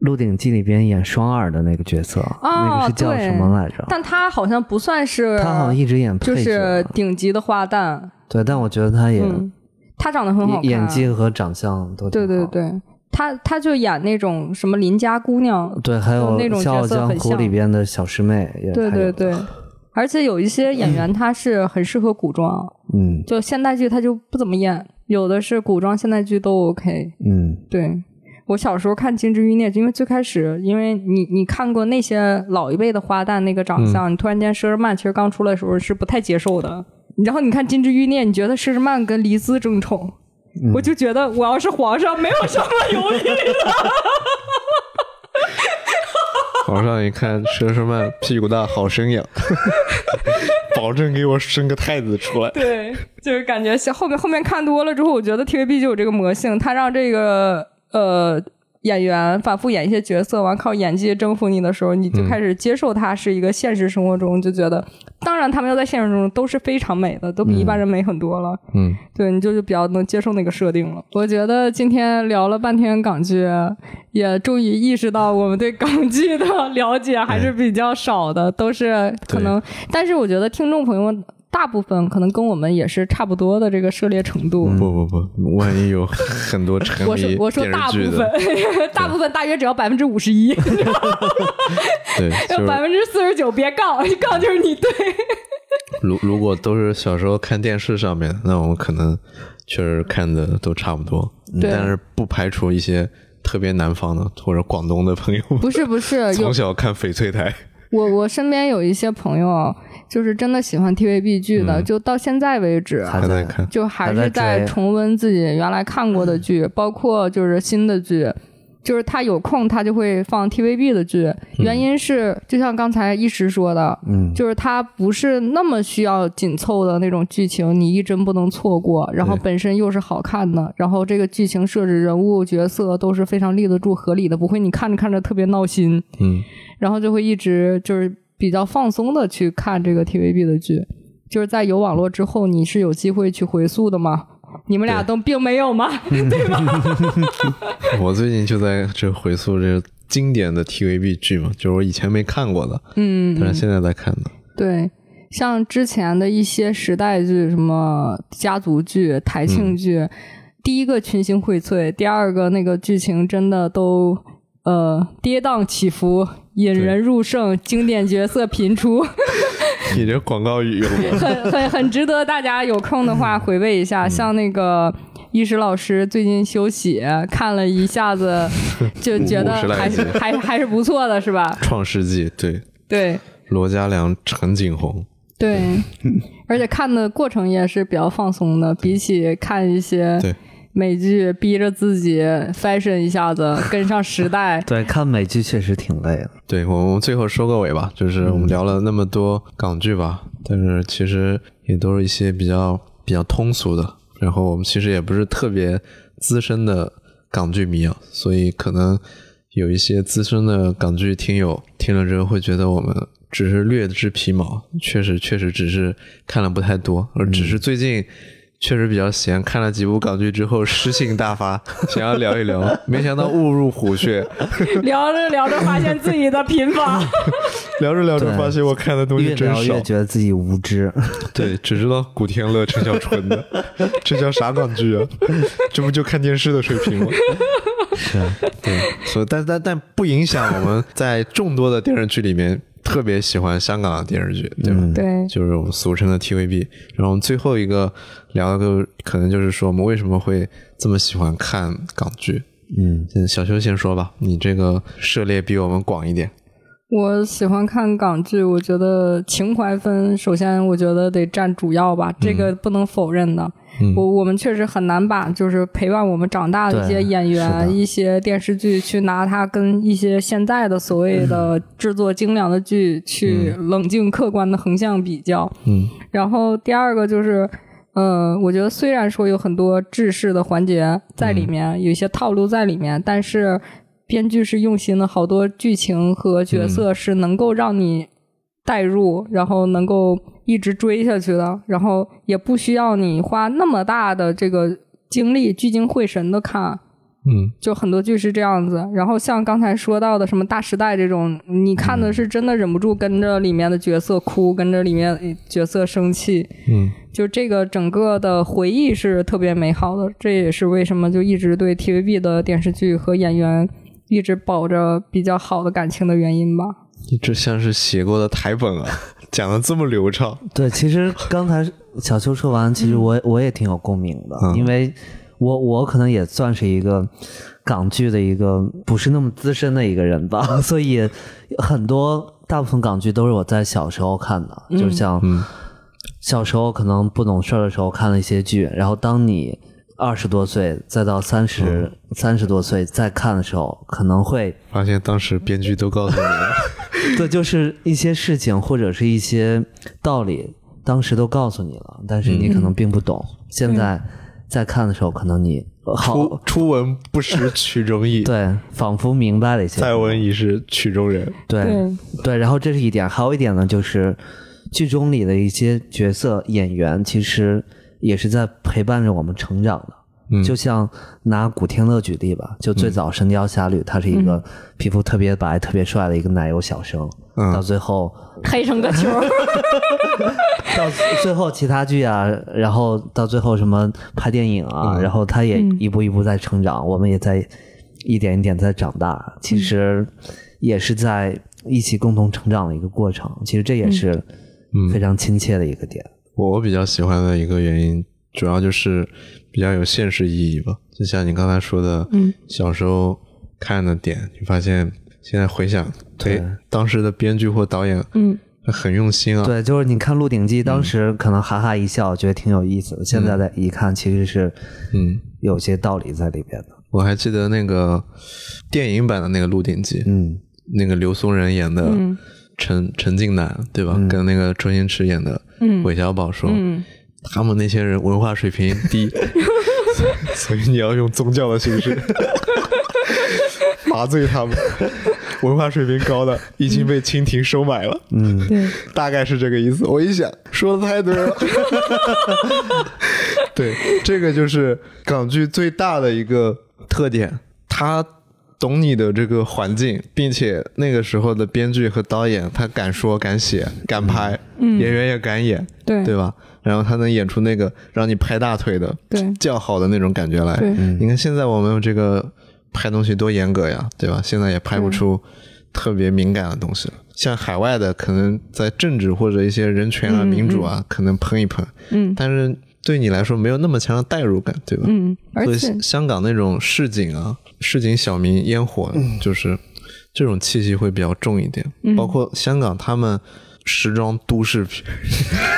Speaker 3: 鹿鼎记》里边演双儿的那个角色，那个是叫什么来着？
Speaker 2: 但他好像不算是，
Speaker 3: 他好像一直演
Speaker 2: 配角，就是顶级的花旦。
Speaker 3: 对，但我觉得他也，
Speaker 2: 他长得很好看，
Speaker 3: 演技和长相都
Speaker 2: 对对对。他他就演那种什么邻家姑娘，
Speaker 3: 对，还有
Speaker 2: 那种角色很
Speaker 3: 像里边的小师妹，
Speaker 2: 对对对。而且有一些演员 他是很适合古装，
Speaker 3: 嗯，
Speaker 2: 就现代剧他就不怎么演，有的是古装现代剧都 OK，
Speaker 3: 嗯，
Speaker 2: 对。我小时候看《金枝欲孽》，因为最开始，因为你你看过那些老一辈的花旦那个长相，你突然间佘诗曼其实刚出来的时候是不太接受的。然后你看《金枝欲孽》，你觉得佘诗曼跟黎姿争宠，我就觉得我要是皇上，没有什么 犹豫的。
Speaker 1: 皇上一看佘诗曼屁股大，好生养，保证给我生个太子出来。
Speaker 2: 对，就是感觉后面后面看多了之后，我觉得 TVB 就有这个魔性，他让这个。呃，演员反复演一些角色，完靠演技征服你的时候，你就开始接受他是一个现实生活中就觉得，当然他们要在现实中都是非常美的，都比一般人美很多了。
Speaker 1: 嗯，
Speaker 2: 对，你就是比较能接受那个设定了。我觉得今天聊了半天港剧，也终于意识到我们对港剧的了解还是比较少的，都是可能。但是我觉得听众朋友们。大部分可能跟我们也是差不多的这个涉猎程度。
Speaker 1: 不不不，万一有很多沉迷
Speaker 2: 我说大部分，大部分大约只要百分之五十一。
Speaker 1: 对，
Speaker 2: 百分之四十九别杠，一 杠就是你对。
Speaker 1: 如如果都是小时候看电视上面，那我们可能确实看的都差不多。但是不排除一些特别南方的或者广东的朋友。
Speaker 2: 不是不是，
Speaker 1: 从小看翡翠台。
Speaker 2: 我我身边有一些朋友。就是真的喜欢 TVB 剧的，就到现在为止，
Speaker 1: 还在看，
Speaker 2: 就还是在重温自己原来看过的剧，包括就是新的剧，就是他有空他就会放 TVB 的剧。原因是就像刚才一时说的，
Speaker 3: 嗯，
Speaker 2: 就是他不是那么需要紧凑的那种剧情，你一帧不能错过，然后本身又是好看的，然后这个剧情设置、人物角色都是非常立得住、合理的，不会你看着看着特别闹心，
Speaker 1: 嗯，
Speaker 2: 然后就会一直就是。比较放松的去看这个 TVB 的剧，就是在有网络之后，你是有机会去回溯的吗？你们俩都并没有吗？对吧？
Speaker 1: 我最近就在这回溯这经典的 TVB 剧嘛，就是我以前没看过的，
Speaker 2: 嗯，
Speaker 1: 但是现在在看的。
Speaker 2: 对，像之前的一些时代剧，什么家族剧、台庆剧，第一个群星荟萃，第二个那个剧情真的都呃跌宕起伏。引人入胜，经典角色频出。
Speaker 1: 你这广告语用
Speaker 2: 的 很很很值得大家有空的话回味一下。像那个医师老师最近休息，看了一下子 就觉得还是还还是不错的，是吧？
Speaker 1: 创世纪，对。
Speaker 2: 对，
Speaker 1: 罗嘉良、陈景洪，
Speaker 2: 对，而且看的过程也是比较放松的，比起看一些
Speaker 1: 对。
Speaker 2: 美剧逼着自己 fashion 一下子跟上时代，
Speaker 3: 对，看美剧确实挺累的。
Speaker 1: 对我们最后收个尾吧，就是我们聊了那么多港剧吧，但是其实也都是一些比较比较通俗的。然后我们其实也不是特别资深的港剧迷啊，所以可能有一些资深的港剧听友听了之后会觉得我们只是略知皮毛，确实确实只是看了不太多，而只是最近。确实比较闲，看了几部港剧之后诗性大发，想要聊一聊，没想到误入虎穴。
Speaker 2: 聊着聊着发现自己的贫乏，
Speaker 1: 聊着聊着发现我看的东西真少，
Speaker 3: 越觉得自己无知。
Speaker 1: 对，只知道古天乐、陈小春的，这叫啥港剧啊？这不就看电视的水平吗？
Speaker 3: 是，啊
Speaker 1: 对，所以但但但不影响我们在众多的电视剧里面。特别喜欢香港的电视剧，对吧？
Speaker 2: 对，
Speaker 1: 就是我们俗称的 TVB。然后最后一个聊的，可能就是说我们为什么会这么喜欢看港剧。
Speaker 3: 嗯，
Speaker 1: 小修先说吧，你这个涉猎比我们广一点。
Speaker 2: 我喜欢看港剧，我觉得情怀分首先我觉得得占主要吧，这个不能否认的。我我们确实很难把就是陪伴我们长大的一些演员、一些电视剧去拿它跟一些现在的所谓的制作精良的剧去冷静客观的横向比较。
Speaker 1: 嗯。
Speaker 2: 然后第二个就是，嗯，我觉得虽然说有很多制式的环节在里面，有一些套路在里面，但是。编剧是用心的，好多剧情和角色是能够让你代入，然后能够一直追下去的，然后也不需要你花那么大的这个精力聚精会神的看。
Speaker 1: 嗯，
Speaker 2: 就很多剧是这样子。然后像刚才说到的什么《大时代》这种，你看的是真的忍不住跟着里面的角色哭，跟着里面角色生气。
Speaker 1: 嗯，
Speaker 2: 就这个整个的回忆是特别美好的。这也是为什么就一直对 TVB 的电视剧和演员。一直保着比较好的感情的原因吧。
Speaker 1: 这像是写过的台本啊，讲的这么流畅。
Speaker 3: 对，其实刚才小秋说完，其实我我也挺有共鸣的，因为我我可能也算是一个港剧的一个不是那么资深的一个人吧，所以很多大部分港剧都是我在小时候看的，就像小时候可能不懂事儿的时候看了一些剧，然后当你。二十多岁，再到三十三十多岁再看的时候，可能会
Speaker 1: 发现当时编剧都告诉你了，
Speaker 3: 对，就是一些事情或者是一些道理，当时都告诉你了，但是你可能并不懂。现在再看的时候，可能你
Speaker 1: 初初闻不识 曲中意，
Speaker 3: 对，仿佛明白了一些。
Speaker 1: 再闻已是曲中人，
Speaker 3: 对对。然后这是一点，还有一点呢，就是剧中里的一些角色演员，其实。也是在陪伴着我们成长的，就像拿古天乐举例吧，就最早《神雕侠侣》，他是一个皮肤特别白、特别帅的一个奶油小生，到最后
Speaker 2: 黑成个球，
Speaker 3: 到最后其他剧啊，然后到最后什么拍电影啊，然后他也一步一步在成长，我们也在一点一点在长大，其实也是在一起共同成长的一个过程，其实这也是非常亲切的一个点。
Speaker 1: 我比较喜欢的一个原因，主要就是比较有现实意义吧。就像你刚才说的，
Speaker 2: 嗯，
Speaker 1: 小时候看的点，你发现现在回想，对当时的编剧或导演，
Speaker 2: 嗯，
Speaker 1: 很用心啊。
Speaker 3: 对，就是你看《鹿鼎记》，当时可能哈哈一笑，觉得挺有意思的。现在再一看，其实是，
Speaker 1: 嗯，
Speaker 3: 有些道理在里边的。
Speaker 1: 我还记得那个电影版的那个《鹿鼎记》，
Speaker 3: 嗯，
Speaker 1: 那个刘松仁演的。陈陈近南对吧？跟那个周星驰演的韦小宝说，他们那些人文化水平低，所以你要用宗教的形式 麻醉他们。文化水平高的已经被清廷收买了。
Speaker 3: 嗯，
Speaker 2: 对，
Speaker 1: 大概是这个意思。我一想，说的太对了。对，这个就是港剧最大的一个特点，它。懂你的这个环境，并且那个时候的编剧和导演，他敢说敢写敢拍，演员也敢演，
Speaker 2: 对
Speaker 1: 对吧？然后他能演出那个让你拍大腿的、叫好的那种感觉来。你看现在我们这个拍东西多严格呀，对吧？现在也拍不出特别敏感的东西了。像海外的，可能在政治或者一些人权啊、民主啊，可能喷一喷，
Speaker 2: 嗯，
Speaker 1: 但是对你来说没有那么强的代入感，对吧？
Speaker 2: 嗯，而
Speaker 1: 且香港那种市井啊。市井小民烟火，就是这种气息会比较重一点。包括香港，他们时装都市片、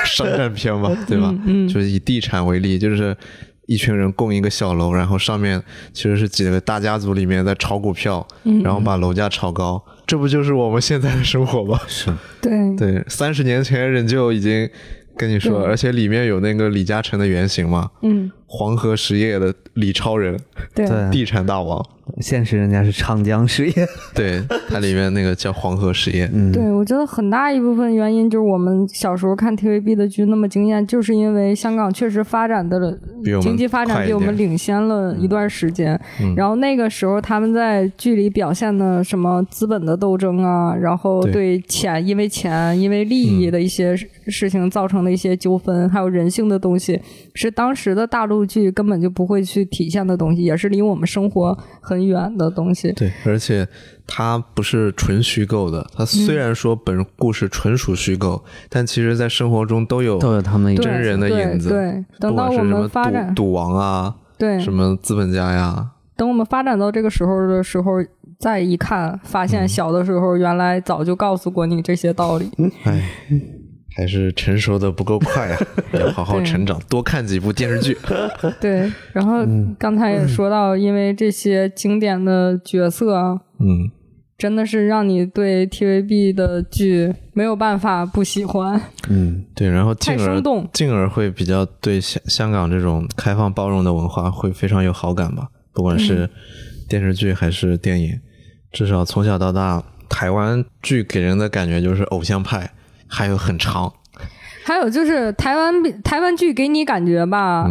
Speaker 1: 商战片嘛，对吧？就是以地产为例，就是一群人供一个小楼，然后上面其实是几个大家族里面在炒股票，然后把楼价炒高。这不就是我们现在的生活吗？
Speaker 3: 是，
Speaker 2: 对
Speaker 1: 对，三十年前人就已经跟你说，而且里面有那个李嘉诚的原型嘛，
Speaker 2: 嗯，
Speaker 1: 黄河实业的李超人，
Speaker 2: 对，
Speaker 1: 地产大王。
Speaker 3: 现实人家是长江实业，
Speaker 1: 对它里面那个叫黄河实业。
Speaker 3: 嗯，
Speaker 2: 对我觉得很大一部分原因就是我们小时候看 TVB 的剧那么惊艳，就是因为香港确实发展的经济发展比我们领先了一段时间。然后那个时候他们在剧里表现的什么资本的斗争啊，然后对钱因为钱因为利益的一些事情造成的一些纠纷，还有人性的东西，是当时的大陆剧根本就不会去体现的东西，也是离我们生活很。很远的东西，
Speaker 1: 对，而且它不是纯虚构的。它虽然说本故事纯属虚构，但其实在生活中都有
Speaker 3: 都有他们
Speaker 1: 真人的影子。
Speaker 2: 对，等到我们发展
Speaker 1: 赌王啊，
Speaker 2: 对，
Speaker 1: 什么资本家呀。
Speaker 2: 等我们发展到这个时候的时候，再一看，发现小的时候原来早就告诉过你这些道理。
Speaker 1: 哎，还是成熟的不够快啊，要好好成长，多看几部电视剧。
Speaker 2: 对，然后刚才也说到，因为这些经典的角色，嗯，真的是让你对 TVB 的剧没有办法不喜欢。
Speaker 1: 嗯，对，然后进而进而会比较对香香港这种开放包容的文化会非常有好感吧，不管是。电视剧还是电影，至少从小到大，台湾剧给人的感觉就是偶像派，还有很长。
Speaker 2: 还有就是台湾台湾剧给你感觉吧，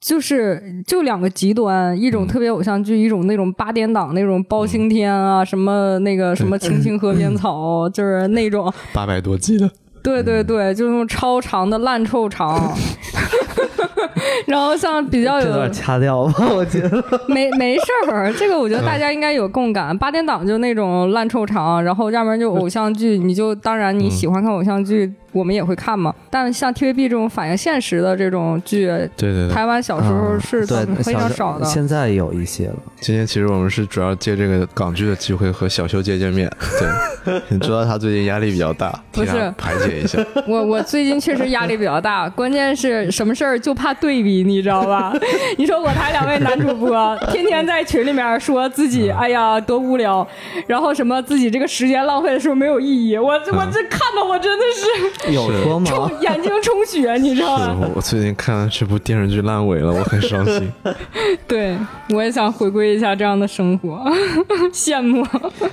Speaker 2: 就是就两个极端，一种特别偶像剧，一种那种八点档那种包青天啊，什么那个什么青青河边草，就是那种。
Speaker 1: 八百多集的。
Speaker 2: 对对对，就那种超长的烂臭长。然后像比较有
Speaker 3: 掐掉吧，我觉得
Speaker 2: 没没事儿，这个我觉得大家应该有共感。八点档就那种烂臭长，然后要不然就偶像剧，你就当然你喜欢看偶像剧。我们也会看嘛，但像 TVB 这种反映现实的这种剧，
Speaker 1: 对对对，
Speaker 2: 台湾小时候是非常少的，
Speaker 3: 现在有一些了。
Speaker 1: 今天其实我们是主要借这个港剧的机会和小修见见面。对，你知道他最近压力比较大，
Speaker 2: 不是
Speaker 1: 排解一下。
Speaker 2: 我我最近确实压力比较大，关键是什么事儿就怕对比，你知道吧？你说我台两位男主播天天在群里面说自己哎呀多无聊，然后什么自己这个时间浪费的时候没有意义，我我这看到我真的是。
Speaker 3: 有说吗？
Speaker 2: 眼睛充血，你知道吗？
Speaker 1: 我最近看了这部电视剧烂尾了，我很伤心。
Speaker 2: 对，我也想回归一下这样的生活，羡慕。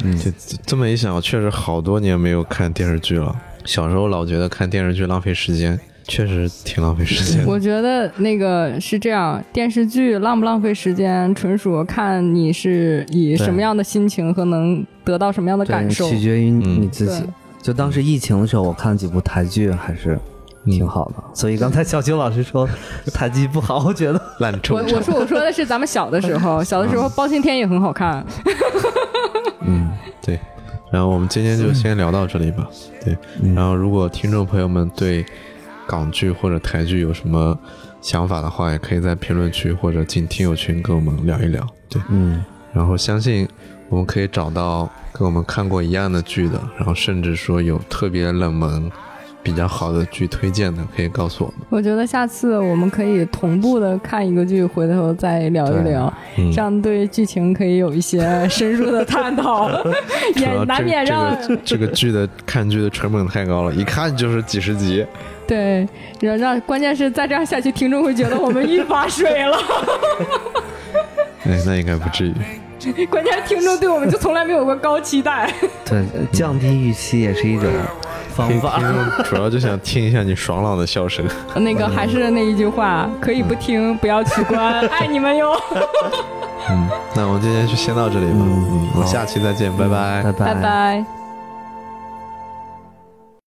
Speaker 1: 嗯，这么一想，确实好多年没有看电视剧了。小时候老觉得看电视剧浪费时间，确实挺浪费时间。
Speaker 2: 我觉得那个是这样，电视剧浪不浪费时间，纯属看你是以什么样的心情和能得到什么样的感受，
Speaker 3: 取决于你自己。就当时疫情的时候，我看了几部台剧，还是挺好的。所以刚才小邱老师说台剧不好，我觉得
Speaker 1: 烂臭。
Speaker 2: 我我说我说的是咱们小的时候，小的时候包青天也很好看。
Speaker 1: 嗯，对。然后我们今天就先聊到这里吧。对。然后如果听众朋友们对港剧或者台剧有什么想法的话，也可以在评论区或者进听友群跟我们聊一聊。对，嗯。然后相信我们可以找到。跟我们看过一样的剧的，然后甚至说有特别冷门、比较好的剧推荐的，可以告诉我们。
Speaker 2: 我觉得下次我们可以同步的看一个剧，回头再聊一聊，这样对剧情可以有一些深入的探讨，也难免让
Speaker 1: 这个剧的看剧的成本太高了，一看就是几十集。
Speaker 2: 对，让让关键是再这样下去，听众会觉得我们一发水了。
Speaker 1: 哎，那应该不至于。
Speaker 2: 关键听众对我们就从来没有过高期待。
Speaker 3: 对，降低预期也是一种方法。
Speaker 1: 主要就想听一下你爽朗的笑声。
Speaker 2: 那个还是那一句话，可以不听，不要取关，爱你们哟。
Speaker 1: 嗯，那我们今天就先到这里吧。嗯，我们下期再见，拜拜，
Speaker 3: 拜拜，
Speaker 2: 拜拜。